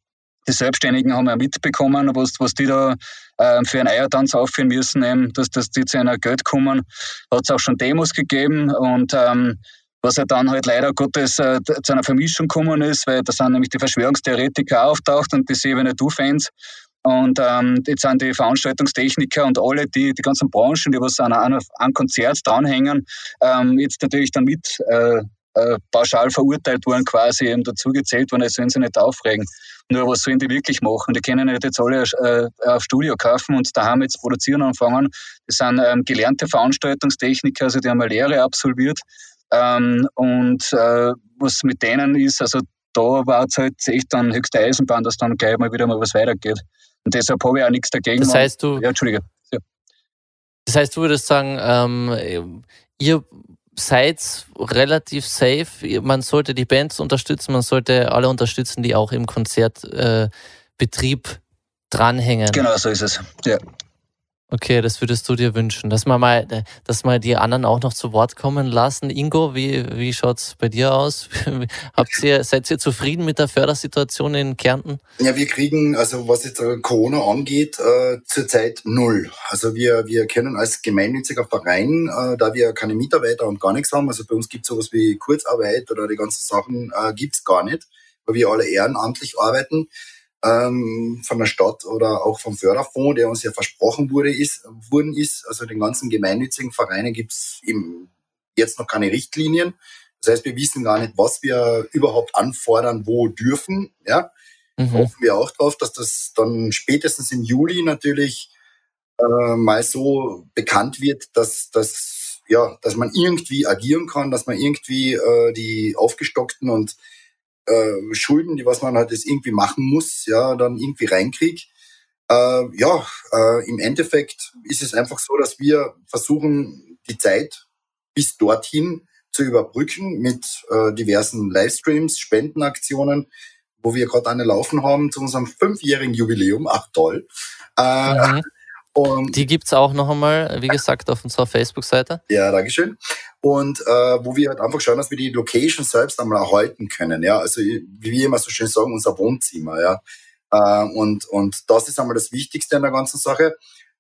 die Selbstständigen haben ja mitbekommen, was, was die da äh, für einen Eiertanz aufführen müssen, eben, dass, dass die zu einer Geld kommen. Hat es auch schon Demos gegeben und ähm, was ja dann halt leider Gottes äh, zu einer Vermischung gekommen ist, weil da sind nämlich die Verschwörungstheoretiker auftaucht und die Seven Du-Fans. Und ähm, jetzt sind die Veranstaltungstechniker und alle, die, die ganzen Branchen, die was an einem Konzert dranhängen, ähm, jetzt natürlich dann mit äh, äh, pauschal verurteilt worden, quasi eben dazugezählt worden, als sollen sie nicht aufregen. Nur was sollen die wirklich machen? Die können nicht jetzt alle äh, auf Studio kaufen und daheim jetzt produzieren anfangen. Das sind ähm, gelernte Veranstaltungstechniker, also die haben eine Lehre absolviert. Ähm, und äh, was mit denen ist, also da war es halt echt dann höchste Eisenbahn, dass dann gleich mal wieder mal was weitergeht. Und deshalb habe ich auch nichts dagegen. Das heißt, du. Ja, Entschuldige. Ja. Das heißt, du würdest sagen, ähm, ihr seid relativ safe. Man sollte die Bands unterstützen, man sollte alle unterstützen, die auch im Konzertbetrieb äh, dranhängen. Genau, so ist es. Ja. Okay, das würdest du dir wünschen, dass man mal, dass mal die anderen auch noch zu Wort kommen lassen. Ingo, wie, wie es bei dir aus? <laughs> Habt ihr, seid ihr zufrieden mit der Fördersituation in Kärnten? Ja, wir kriegen, also was jetzt Corona angeht, äh, zurzeit null. Also wir, wir können als gemeinnütziger Verein, äh, da wir keine Mitarbeiter und gar nichts haben, also bei uns gibt es sowas wie Kurzarbeit oder die ganzen Sachen äh, gibt's gar nicht, weil wir alle ehrenamtlich arbeiten ähm, von der Stadt oder auch vom Förderfonds, der uns ja versprochen wurde, ist, wurden ist. Also den ganzen gemeinnützigen Vereinen gibt's eben jetzt noch keine Richtlinien. Das heißt, wir wissen gar nicht, was wir überhaupt anfordern, wo dürfen. Ja, mhm. hoffen wir auch drauf, dass das dann spätestens im Juli natürlich äh, mal so bekannt wird, dass dass ja, dass man irgendwie agieren kann, dass man irgendwie äh, die aufgestockten und äh, Schulden, die was man halt jetzt irgendwie machen muss, ja, dann irgendwie reinkriegt. Äh, ja, äh, im Endeffekt ist es einfach so, dass wir versuchen, die Zeit bis dorthin zu überbrücken mit äh, diversen Livestreams, Spendenaktionen, wo wir gerade eine laufen haben zu unserem fünfjährigen Jubiläum. Ach toll. Äh, mhm. Und die gibt's auch noch einmal, wie gesagt, auf unserer Facebook-Seite. Ja, Dankeschön. Und äh, wo wir halt einfach schauen, dass wir die Location selbst einmal erhalten können. Ja, also wie wir immer so schön sagen, unser Wohnzimmer. Ja, äh, und und das ist einmal das Wichtigste an der ganzen Sache,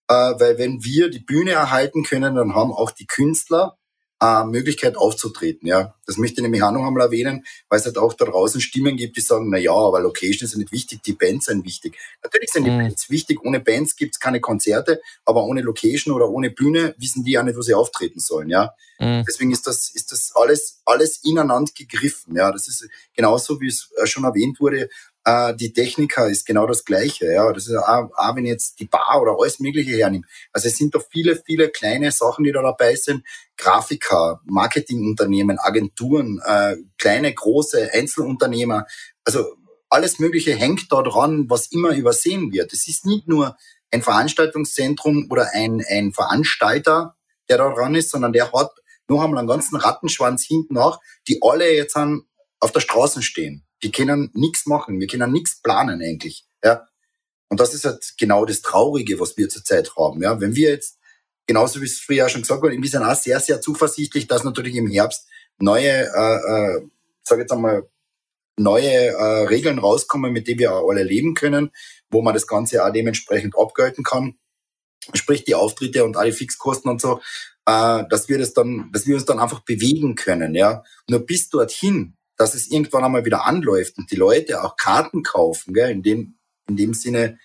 äh, weil wenn wir die Bühne erhalten können, dann haben auch die Künstler äh, Möglichkeit aufzutreten. Ja, das möchte ich nämlich auch noch einmal erwähnen, weil es halt auch da draußen Stimmen gibt, die sagen, na ja, aber Location ist ja nicht wichtig, die Bands sind wichtig. Natürlich sind die mhm. Bands wichtig. Ohne Bands gibt es keine Konzerte, aber ohne Location oder ohne Bühne wissen die auch nicht, wo sie auftreten sollen. Ja, mhm. deswegen ist das ist das alles alles ineinander gegriffen. Ja, das ist genauso wie es äh, schon erwähnt wurde. Äh, die Techniker ist genau das Gleiche. Ja, das ist auch, auch wenn ich jetzt die Bar oder alles Mögliche hernehme. Also es sind doch viele, viele kleine Sachen, die da dabei sind. Grafiker, Marketingunternehmen, Agenturen, äh, kleine, große Einzelunternehmer. Also alles Mögliche hängt da dran, was immer übersehen wird. Es ist nicht nur ein Veranstaltungszentrum oder ein, ein Veranstalter, der da dran ist, sondern der hat noch einmal einen ganzen Rattenschwanz hinten nach, die alle jetzt an, auf der Straße stehen. Die können nichts machen, wir können nichts planen eigentlich. Ja? Und das ist halt genau das Traurige, was wir zurzeit haben. Ja? Wenn wir jetzt, genauso wie es früher schon gesagt wurde, wir sind auch sehr, sehr zuversichtlich, dass natürlich im Herbst neue, äh, äh, sag jetzt einmal, neue äh, Regeln rauskommen, mit denen wir auch alle leben können, wo man das Ganze auch dementsprechend abgelten kann. Sprich die Auftritte und alle Fixkosten und so, äh, dass wir das dann, dass wir uns dann einfach bewegen können. Ja, nur bis dorthin dass es irgendwann einmal wieder anläuft und die Leute auch Karten kaufen, gell? in dem in dem Sinne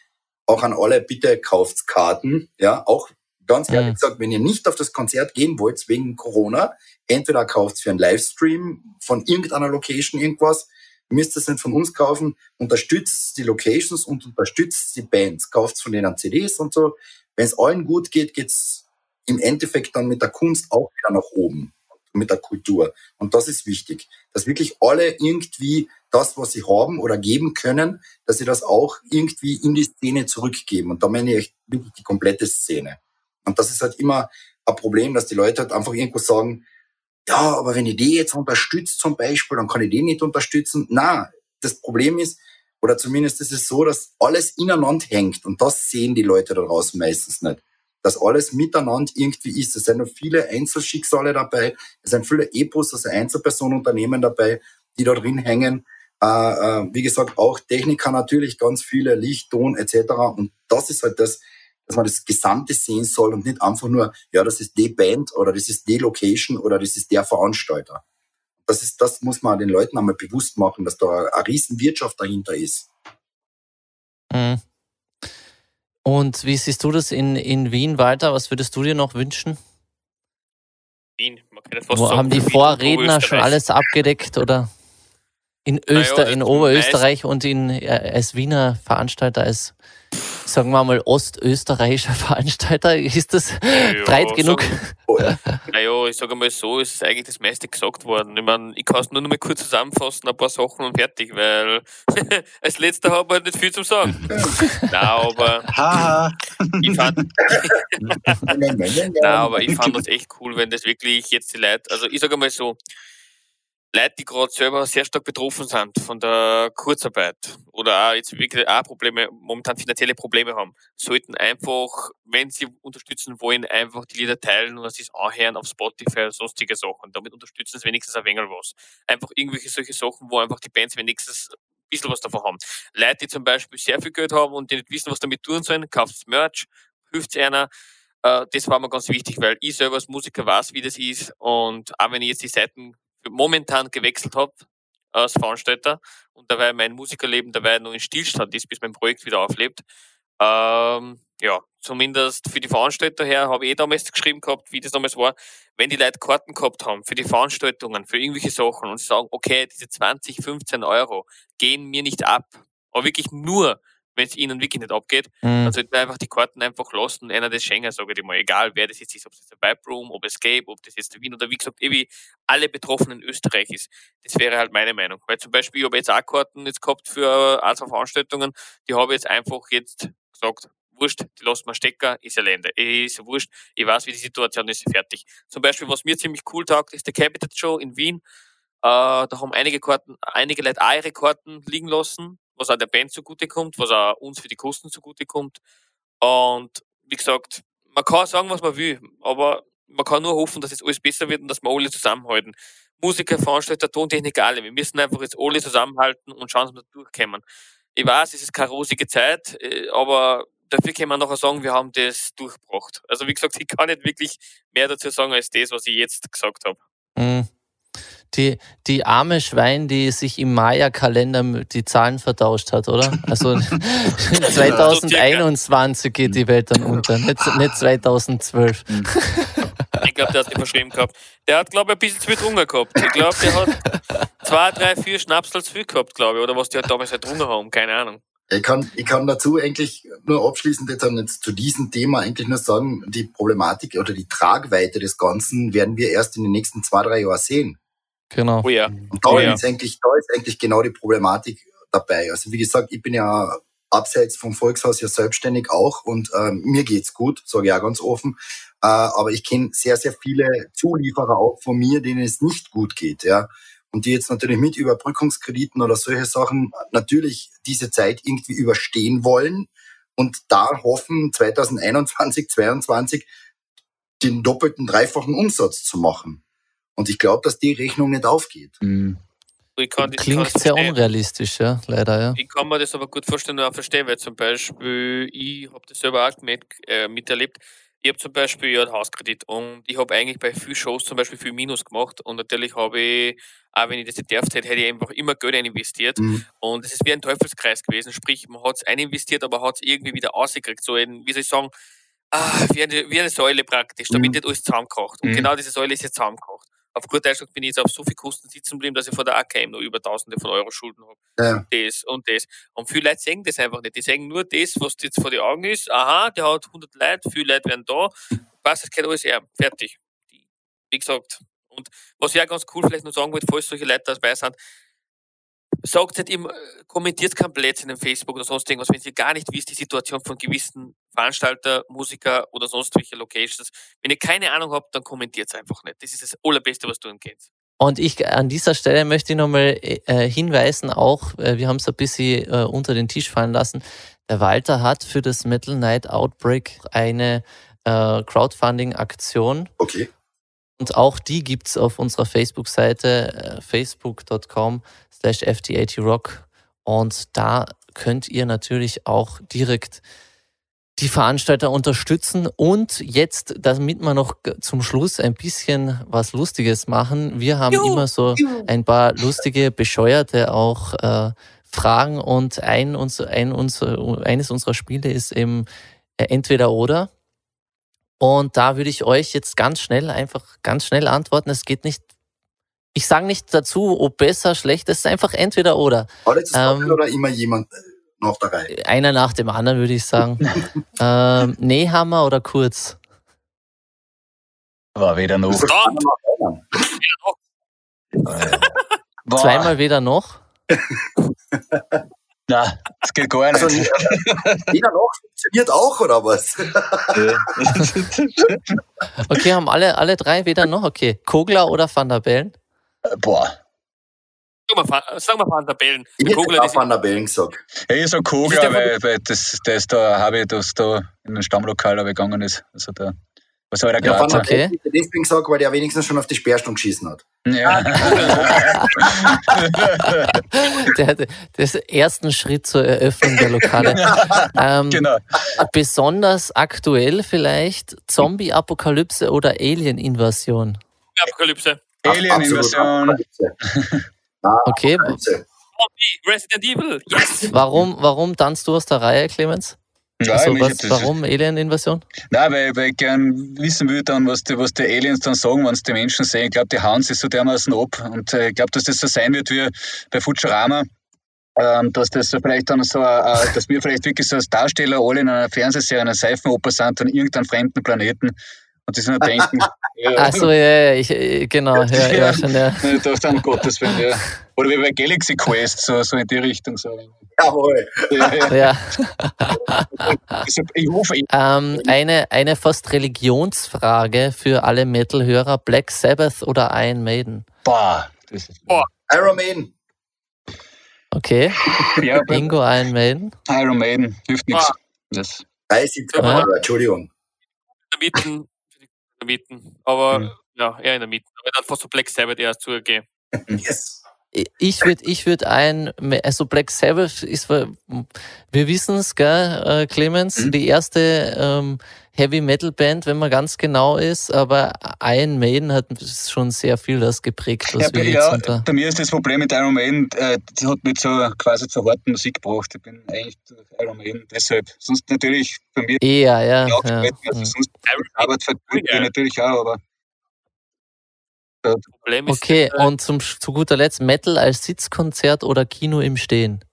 auch an alle bitte kauft Karten, ja, auch ganz ehrlich mhm. gesagt, wenn ihr nicht auf das Konzert gehen wollt wegen Corona, entweder kauft für einen Livestream von irgendeiner Location irgendwas, müsst es nicht von uns kaufen, unterstützt die Locations und unterstützt die Bands, kauft von denen CDs und so. Wenn es allen gut geht, geht's im Endeffekt dann mit der Kunst auch wieder nach oben mit der Kultur. Und das ist wichtig, dass wirklich alle irgendwie das, was sie haben oder geben können, dass sie das auch irgendwie in die Szene zurückgeben. Und da meine ich wirklich die komplette Szene. Und das ist halt immer ein Problem, dass die Leute halt einfach irgendwo sagen, ja, aber wenn ich die jetzt unterstütze zum Beispiel, dann kann ich die nicht unterstützen. Na, das Problem ist, oder zumindest ist es so, dass alles ineinander hängt und das sehen die Leute da draußen meistens nicht. Dass alles miteinander irgendwie ist. Es sind noch viele Einzelschicksale dabei, es sind viele Epos, also Einzelpersonenunternehmen dabei, die da drin hängen. Äh, äh, wie gesagt, auch Techniker natürlich, ganz viele, Licht, Ton etc. Und das ist halt das, dass man das Gesamte sehen soll und nicht einfach nur, ja, das ist die Band oder das ist die Location oder das ist der Veranstalter. Das ist, das muss man den Leuten einmal bewusst machen, dass da eine riesen Wirtschaft dahinter ist. Mhm. Und wie siehst du das in, in Wien weiter? Was würdest du dir noch wünschen? Wien, man kann das Wo, haben die Vorredner schon alles abgedeckt oder? In, Öster, naja, in Oberösterreich und in, äh, als Wiener Veranstalter, als sagen wir mal, ostösterreichischer Veranstalter. Ist das ja, breit genug? naja, ich sage mal so, ist eigentlich das meiste gesagt worden. Ich meine, ich kann es nur noch mal kurz zusammenfassen, ein paar Sachen und fertig, weil <laughs> als letzter habe ich halt nicht viel zu sagen. <laughs> Nein, aber ich fand, <laughs> Nein, aber ich fand das echt cool, wenn das wirklich jetzt die Leute, also ich sage mal so, Leute, die gerade selber sehr stark betroffen sind von der Kurzarbeit oder auch jetzt wirklich auch Probleme, momentan finanzielle Probleme haben, sollten einfach, wenn sie unterstützen wollen, einfach die Lieder teilen und sich anhören auf Spotify und sonstige Sachen. Damit unterstützen sie wenigstens ein wenig was. Einfach irgendwelche solche Sachen, wo einfach die Bands wenigstens ein bisschen was davon haben. Leute, die zum Beispiel sehr viel Geld haben und die nicht wissen, was damit tun sollen, kauft Merch, hilft einer. Äh, das war mir ganz wichtig, weil ich selber als Musiker weiß, wie das ist und auch wenn ich jetzt die Seiten momentan gewechselt habe als Veranstalter. Und dabei mein Musikerleben dabei noch in Stillstand ist, bis mein Projekt wieder auflebt. Ähm, ja, zumindest für die Veranstalter her habe ich eh damals geschrieben gehabt, wie das damals war, wenn die Leute Karten gehabt haben für die Veranstaltungen, für irgendwelche Sachen und sagen, okay, diese 20, 15 Euro gehen mir nicht ab, aber wirklich nur wenn es ihnen wirklich nicht abgeht, mhm. dann sollten wir einfach die Karten einfach lassen, einer des Schengen, sage ich mal, egal wer das jetzt ist, ob es der Vibe Room, ob Escape, ob das jetzt der Wien oder wie gesagt, eh wie alle Betroffenen in Österreich ist. Das wäre halt meine Meinung. Weil zum Beispiel, ich habe jetzt auch Karten jetzt gehabt für ein, zwei Veranstaltungen, die habe ich jetzt einfach jetzt gesagt, wurscht, die lassen wir stecken, ist ja Länder, ist ja wurscht, ich weiß, wie die Situation ist, fertig. Zum Beispiel, was mir ziemlich cool taugt, ist der Capital Show in Wien. Äh, da haben einige Karten, einige Leute auch ihre Karten liegen lassen was auch der Band zugutekommt, was auch uns für die Kosten zugutekommt. Und wie gesagt, man kann sagen, was man will, aber man kann nur hoffen, dass jetzt alles besser wird und dass wir alle zusammenhalten. Musiker, Veranstalter, Tontechniker, alle. Wir müssen einfach jetzt alle zusammenhalten und schauen, dass wir durchkommen. Ich weiß, es ist keine rosige Zeit, äh, aber dafür kann man nachher sagen, wir haben das durchgebracht. Also wie gesagt, <laughs> ich kann nicht wirklich mehr dazu sagen als das, was ich jetzt gesagt habe. Mhm die, die arme Schwein, die sich im Maya-Kalender die Zahlen vertauscht hat, oder? Also <laughs> 2021 geht die Welt dann unter, nicht, nicht 2012. Ich glaube, der hat sich verschrieben gehabt. Der hat, glaube ich, ein bisschen zu viel Hunger gehabt. Ich glaube, der hat zwei, drei, vier Schnapsel zu viel gehabt, glaube ich. Oder was die halt damals halt Hunger haben, keine Ahnung. Ich kann, ich kann dazu eigentlich nur abschließend jetzt, jetzt zu diesem Thema eigentlich nur sagen, die Problematik oder die Tragweite des Ganzen werden wir erst in den nächsten zwei, drei Jahren sehen. Genau. Oh ja. Und da, oh ja. ist eigentlich, da ist eigentlich genau die Problematik dabei. Also wie gesagt, ich bin ja abseits vom Volkshaus ja selbstständig auch und äh, mir geht's gut, sage ich auch ganz offen. Äh, aber ich kenne sehr, sehr viele Zulieferer auch von mir, denen es nicht gut geht, ja. Und die jetzt natürlich mit Überbrückungskrediten oder solche Sachen natürlich diese Zeit irgendwie überstehen wollen und da hoffen, 2021, 2022 den doppelten, dreifachen Umsatz zu machen. Und ich glaube, dass die Rechnung nicht aufgeht. Mhm. Kann, Klingt sehr unrealistisch, ja, leider, ja. Ich kann mir das aber gut vorstellen und auch verstehen, weil zum Beispiel, ich habe das selber auch mit, äh, miterlebt. Ich habe zum Beispiel ja einen Hauskredit und ich habe eigentlich bei vielen Shows zum Beispiel viel Minus gemacht und natürlich habe ich, auch wenn ich das nicht darf, hätte ich einfach immer Geld investiert mhm. und es ist wie ein Teufelskreis gewesen, sprich, man hat es eininvestiert, aber hat es irgendwie wieder ausgekriegt, so ein, wie soll ich sagen, ah, wie, eine, wie eine Säule praktisch, damit mhm. nicht alles zusammenkocht und mhm. genau diese Säule ist jetzt zusammengekocht auf gut Deutsch bin ich jetzt auf so viel Kosten sitzen geblieben, dass ich vor der AKM noch über Tausende von Euro Schulden habe. Ja. Das und das. Und viele Leute sehen das einfach nicht. Die sehen nur das, was jetzt vor den Augen ist. Aha, der hat 100 Leute, viele Leute werden da. Passt, das geht alles her. Fertig. Wie gesagt. Und was ich auch ganz cool vielleicht noch sagen wollte, falls solche Leute dabei sind, sagt nicht immer, kommentiert kein Blödsinn in Facebook oder sonst irgendwas, wenn ihr gar nicht wisst, die Situation von gewissen Veranstalter, Musiker oder sonst welche Locations. Wenn ihr keine Ahnung habt, dann kommentiert es einfach nicht. Das ist das Allerbeste, was du tun kannst. Und ich an dieser Stelle möchte ich nochmal äh, hinweisen, auch, äh, wir haben es ein bisschen äh, unter den Tisch fallen lassen. Der Walter hat für das Metal Night Outbreak eine äh, Crowdfunding-Aktion. Okay. Und auch die gibt es auf unserer Facebook-Seite äh, facebook.com slash ft80rock. Und da könnt ihr natürlich auch direkt die Veranstalter unterstützen und jetzt, damit wir noch zum Schluss ein bisschen was Lustiges machen, wir haben Juhu. immer so ein paar lustige, bescheuerte auch äh, Fragen und ein, unser, ein, unser, eines unserer Spiele ist eben äh, entweder oder. Und da würde ich euch jetzt ganz schnell, einfach ganz schnell antworten. Es geht nicht, ich sage nicht dazu, ob besser, schlecht, es ist einfach entweder oder. Alles ähm, oder immer jemand noch dabei? Einer nach dem anderen, würde ich sagen. <laughs> ähm, Nehammer oder Kurz? War weder noch. Zweimal weder noch? <laughs> Na, das geht gar nicht. Also, weder noch funktioniert auch, oder was? okay, haben alle, alle drei weder noch? Okay. Kogler oder Van der Bellen? Boah. Sag mal Van der Bellen. Ich hätte Kogler, auch Van der Bellen gesagt. Ja, ich sag Kogler, weil, weil das, das da habe ich, das da in ein Stammlokal gegangen ist. Also da was soll der ja, Grazer? Okay. Ich deswegen gesagt, weil der wenigstens schon auf die Sperrstunde geschissen hat. Ja. <laughs> der hatte den ersten Schritt zur Eröffnung der Lokale. <laughs> ähm, genau. Besonders aktuell vielleicht Zombie-Apokalypse oder Alien-Invasion? Apokalypse. Alien-Invasion. <laughs> okay. Zombie, Resident Evil, yes! Warum, warum tanzt du aus der Reihe, Clemens? Ja, also was, warum Alien-Invasion? Nein, weil, weil ich gern wissen will, dann, was, die, was die Aliens dann sagen, wenn sie die Menschen sehen. Ich glaube, die hauen sich so dermaßen ab. Und äh, ich glaube, dass das so sein wird wie bei Futurama. Ähm, dass das so vielleicht dann so, äh, dass wir vielleicht wirklich so als Darsteller alle in einer Fernsehserie, einer Seifenoper sind, an irgendeinem fremden Planeten und die sind denken. <laughs> ja, Ach so, ja, ja, ich, äh, genau, ja, ja, schon, ja. Ich dachte, um Gottes Willen, ja. Oder wie bei Galaxy Quest, so, so in die Richtung. So. Jawohl. Ja. ja. <laughs> ich hoffe, ich ähm, eine, eine fast Religionsfrage für alle Metal-Hörer: Black Sabbath oder Iron Maiden? Boah, das ist. Boah, Iron Maiden. Okay. Ja, Ingo Iron Maiden. Iron Maiden, hilft nichts. Das. Ja. Entschuldigung. Mitte, der Mitte. Aber mhm. ja, eher in der Mitte. Aber dann fast so Black Sabbath erst zugehen. <laughs> Yes ich würde ich würd ein, also Black Sabbath ist, wir wissen es, gell, äh, Clemens, mhm. die erste ähm, Heavy Metal Band, wenn man ganz genau ist, aber Iron Maiden hat schon sehr viel das geprägt, was ja, wir ja, jetzt ja, Bei mir ist das Problem mit Iron Maiden, äh, die hat mich so quasi zur harten Musik gebracht. Ich bin eigentlich Iron Maiden, deshalb. Sonst natürlich bei mir. Eher, ja. ja, ja. Also sonst Arbeit vertut natürlich auch, aber Problem ist, okay, äh, und zum, zu guter Letzt Metal als Sitzkonzert oder Kino im Stehen?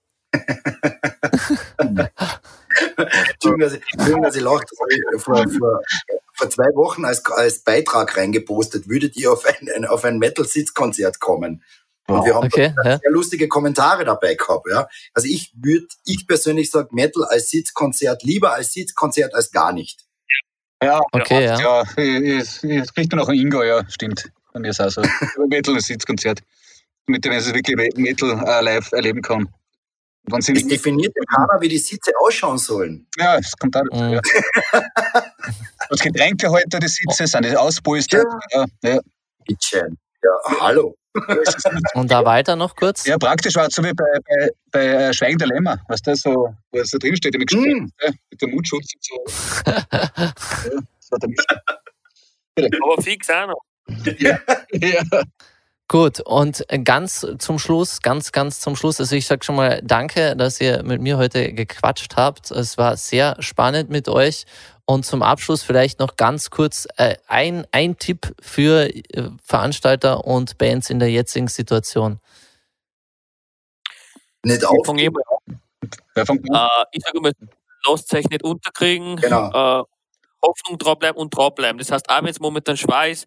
Entschuldigung, dass ich, Entschuldigung, dass ich lache. Vor, vor, vor, zwei Wochen als, als Beitrag reingepostet, würdet ihr auf ein, auf ein Metal-Sitzkonzert kommen? Und wir haben okay, ja. sehr lustige Kommentare dabei gehabt. Ja? Also ich würde, ich persönlich sage Metal als Sitzkonzert lieber als Sitzkonzert als gar nicht. Ja, okay, ja. ja. Ich, ich kriege noch ein Ingo, ja, stimmt. Bei mir ist auch so. <laughs> Metal-Sitzkonzert, mit dem ich wirklich Metal äh, live erleben kann. Es definiert ja keiner, wie die Sitze ausschauen sollen. Ja, es kommt auch dazu. Mhm. Ja. Als Getränkehalter die Sitze sind die ausbolstert. Ja. Ja, ja. ja, hallo. Und da weiter noch kurz? Ja, praktisch war es so wie bei, bei, bei äh, Schweigen der Lämmer, was da so, was da drin steht Gespräch, mm. ja, mit dem Mundschutz und so. <laughs> ja, das war der Aber fix auch noch. Ja. <laughs> ja. Gut, und ganz zum Schluss, ganz, ganz zum Schluss, also ich sage schon mal danke, dass ihr mit mir heute gequatscht habt. Es war sehr spannend mit euch. Und zum Abschluss vielleicht noch ganz kurz äh, ein, ein Tipp für äh, Veranstalter und Bands in der jetzigen Situation. Nicht auf. Äh, ich sage immer, lasst euch nicht unterkriegen. Genau. Äh, Hoffnung dranbleiben und dranbleiben. Das heißt, auch wenn es momentan schwer ist,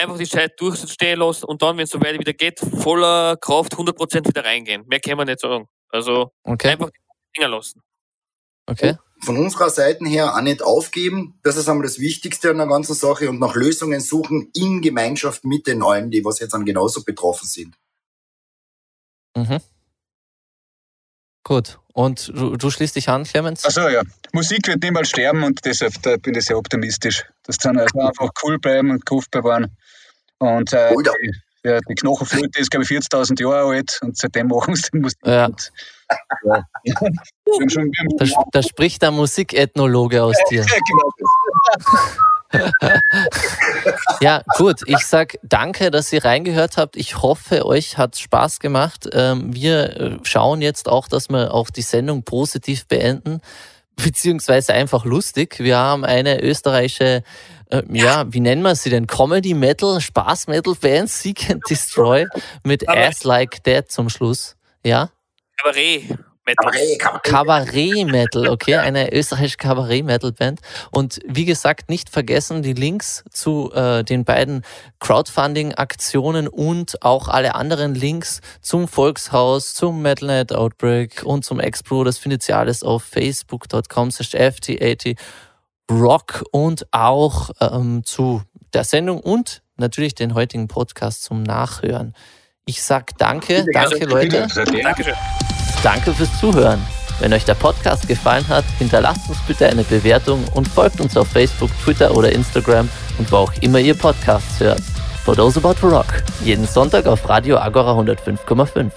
einfach die Zeit durchstehen lassen und dann, wenn es so weit wieder geht, voller Kraft 100% wieder reingehen. Mehr kann man nicht sagen. Also okay. einfach die Finger lassen. Okay. Von unserer Seite her auch nicht aufgeben. Das ist einmal das Wichtigste an der ganzen Sache und nach Lösungen suchen in Gemeinschaft mit den Neuen, die was jetzt dann genauso betroffen sind. Mhm. Gut. Und du, du schließt dich an, Clemens? Achso, ja. Musik wird niemals sterben und deshalb da bin ich sehr optimistisch. Das dann also einfach cool bleiben und Kraft bewahren. Und äh, oh, ja. die, ja, die Knochenflöte ist, glaube ich, 40.000 Jahre alt und seitdem machen sie die Musik. Ja. Und, ja. <laughs> da, da, spricht der Musikethnologe aus dir. Ja, genau. <laughs> <laughs> ja, gut. Ich sag danke, dass ihr reingehört habt. Ich hoffe, euch hat Spaß gemacht. Ähm, wir äh, schauen jetzt auch, dass wir auch die Sendung positiv beenden, beziehungsweise einfach lustig. Wir haben eine österreichische, äh, ja, wie nennen wir sie denn? Comedy Metal, Spaß Metal Band, Seek and Destroy mit Ass Like That zum Schluss. Ja? Kabarett. Metal. Kabarett-Metal, <laughs> okay, eine österreichische Kabarett-Metal-Band. Und wie gesagt, nicht vergessen, die Links zu äh, den beiden Crowdfunding-Aktionen und auch alle anderen Links zum Volkshaus, zum Metalnet Outbreak und zum Expro, das findet ihr alles auf facebook.com ft80 rock und auch ähm, zu der Sendung und natürlich den heutigen Podcast zum Nachhören. Ich sag danke, danke Leute. Dankeschön. Danke fürs Zuhören. Wenn euch der Podcast gefallen hat, hinterlasst uns bitte eine Bewertung und folgt uns auf Facebook, Twitter oder Instagram und wo auch immer ihr Podcasts hört. For Those About Rock. Jeden Sonntag auf Radio Agora 105,5.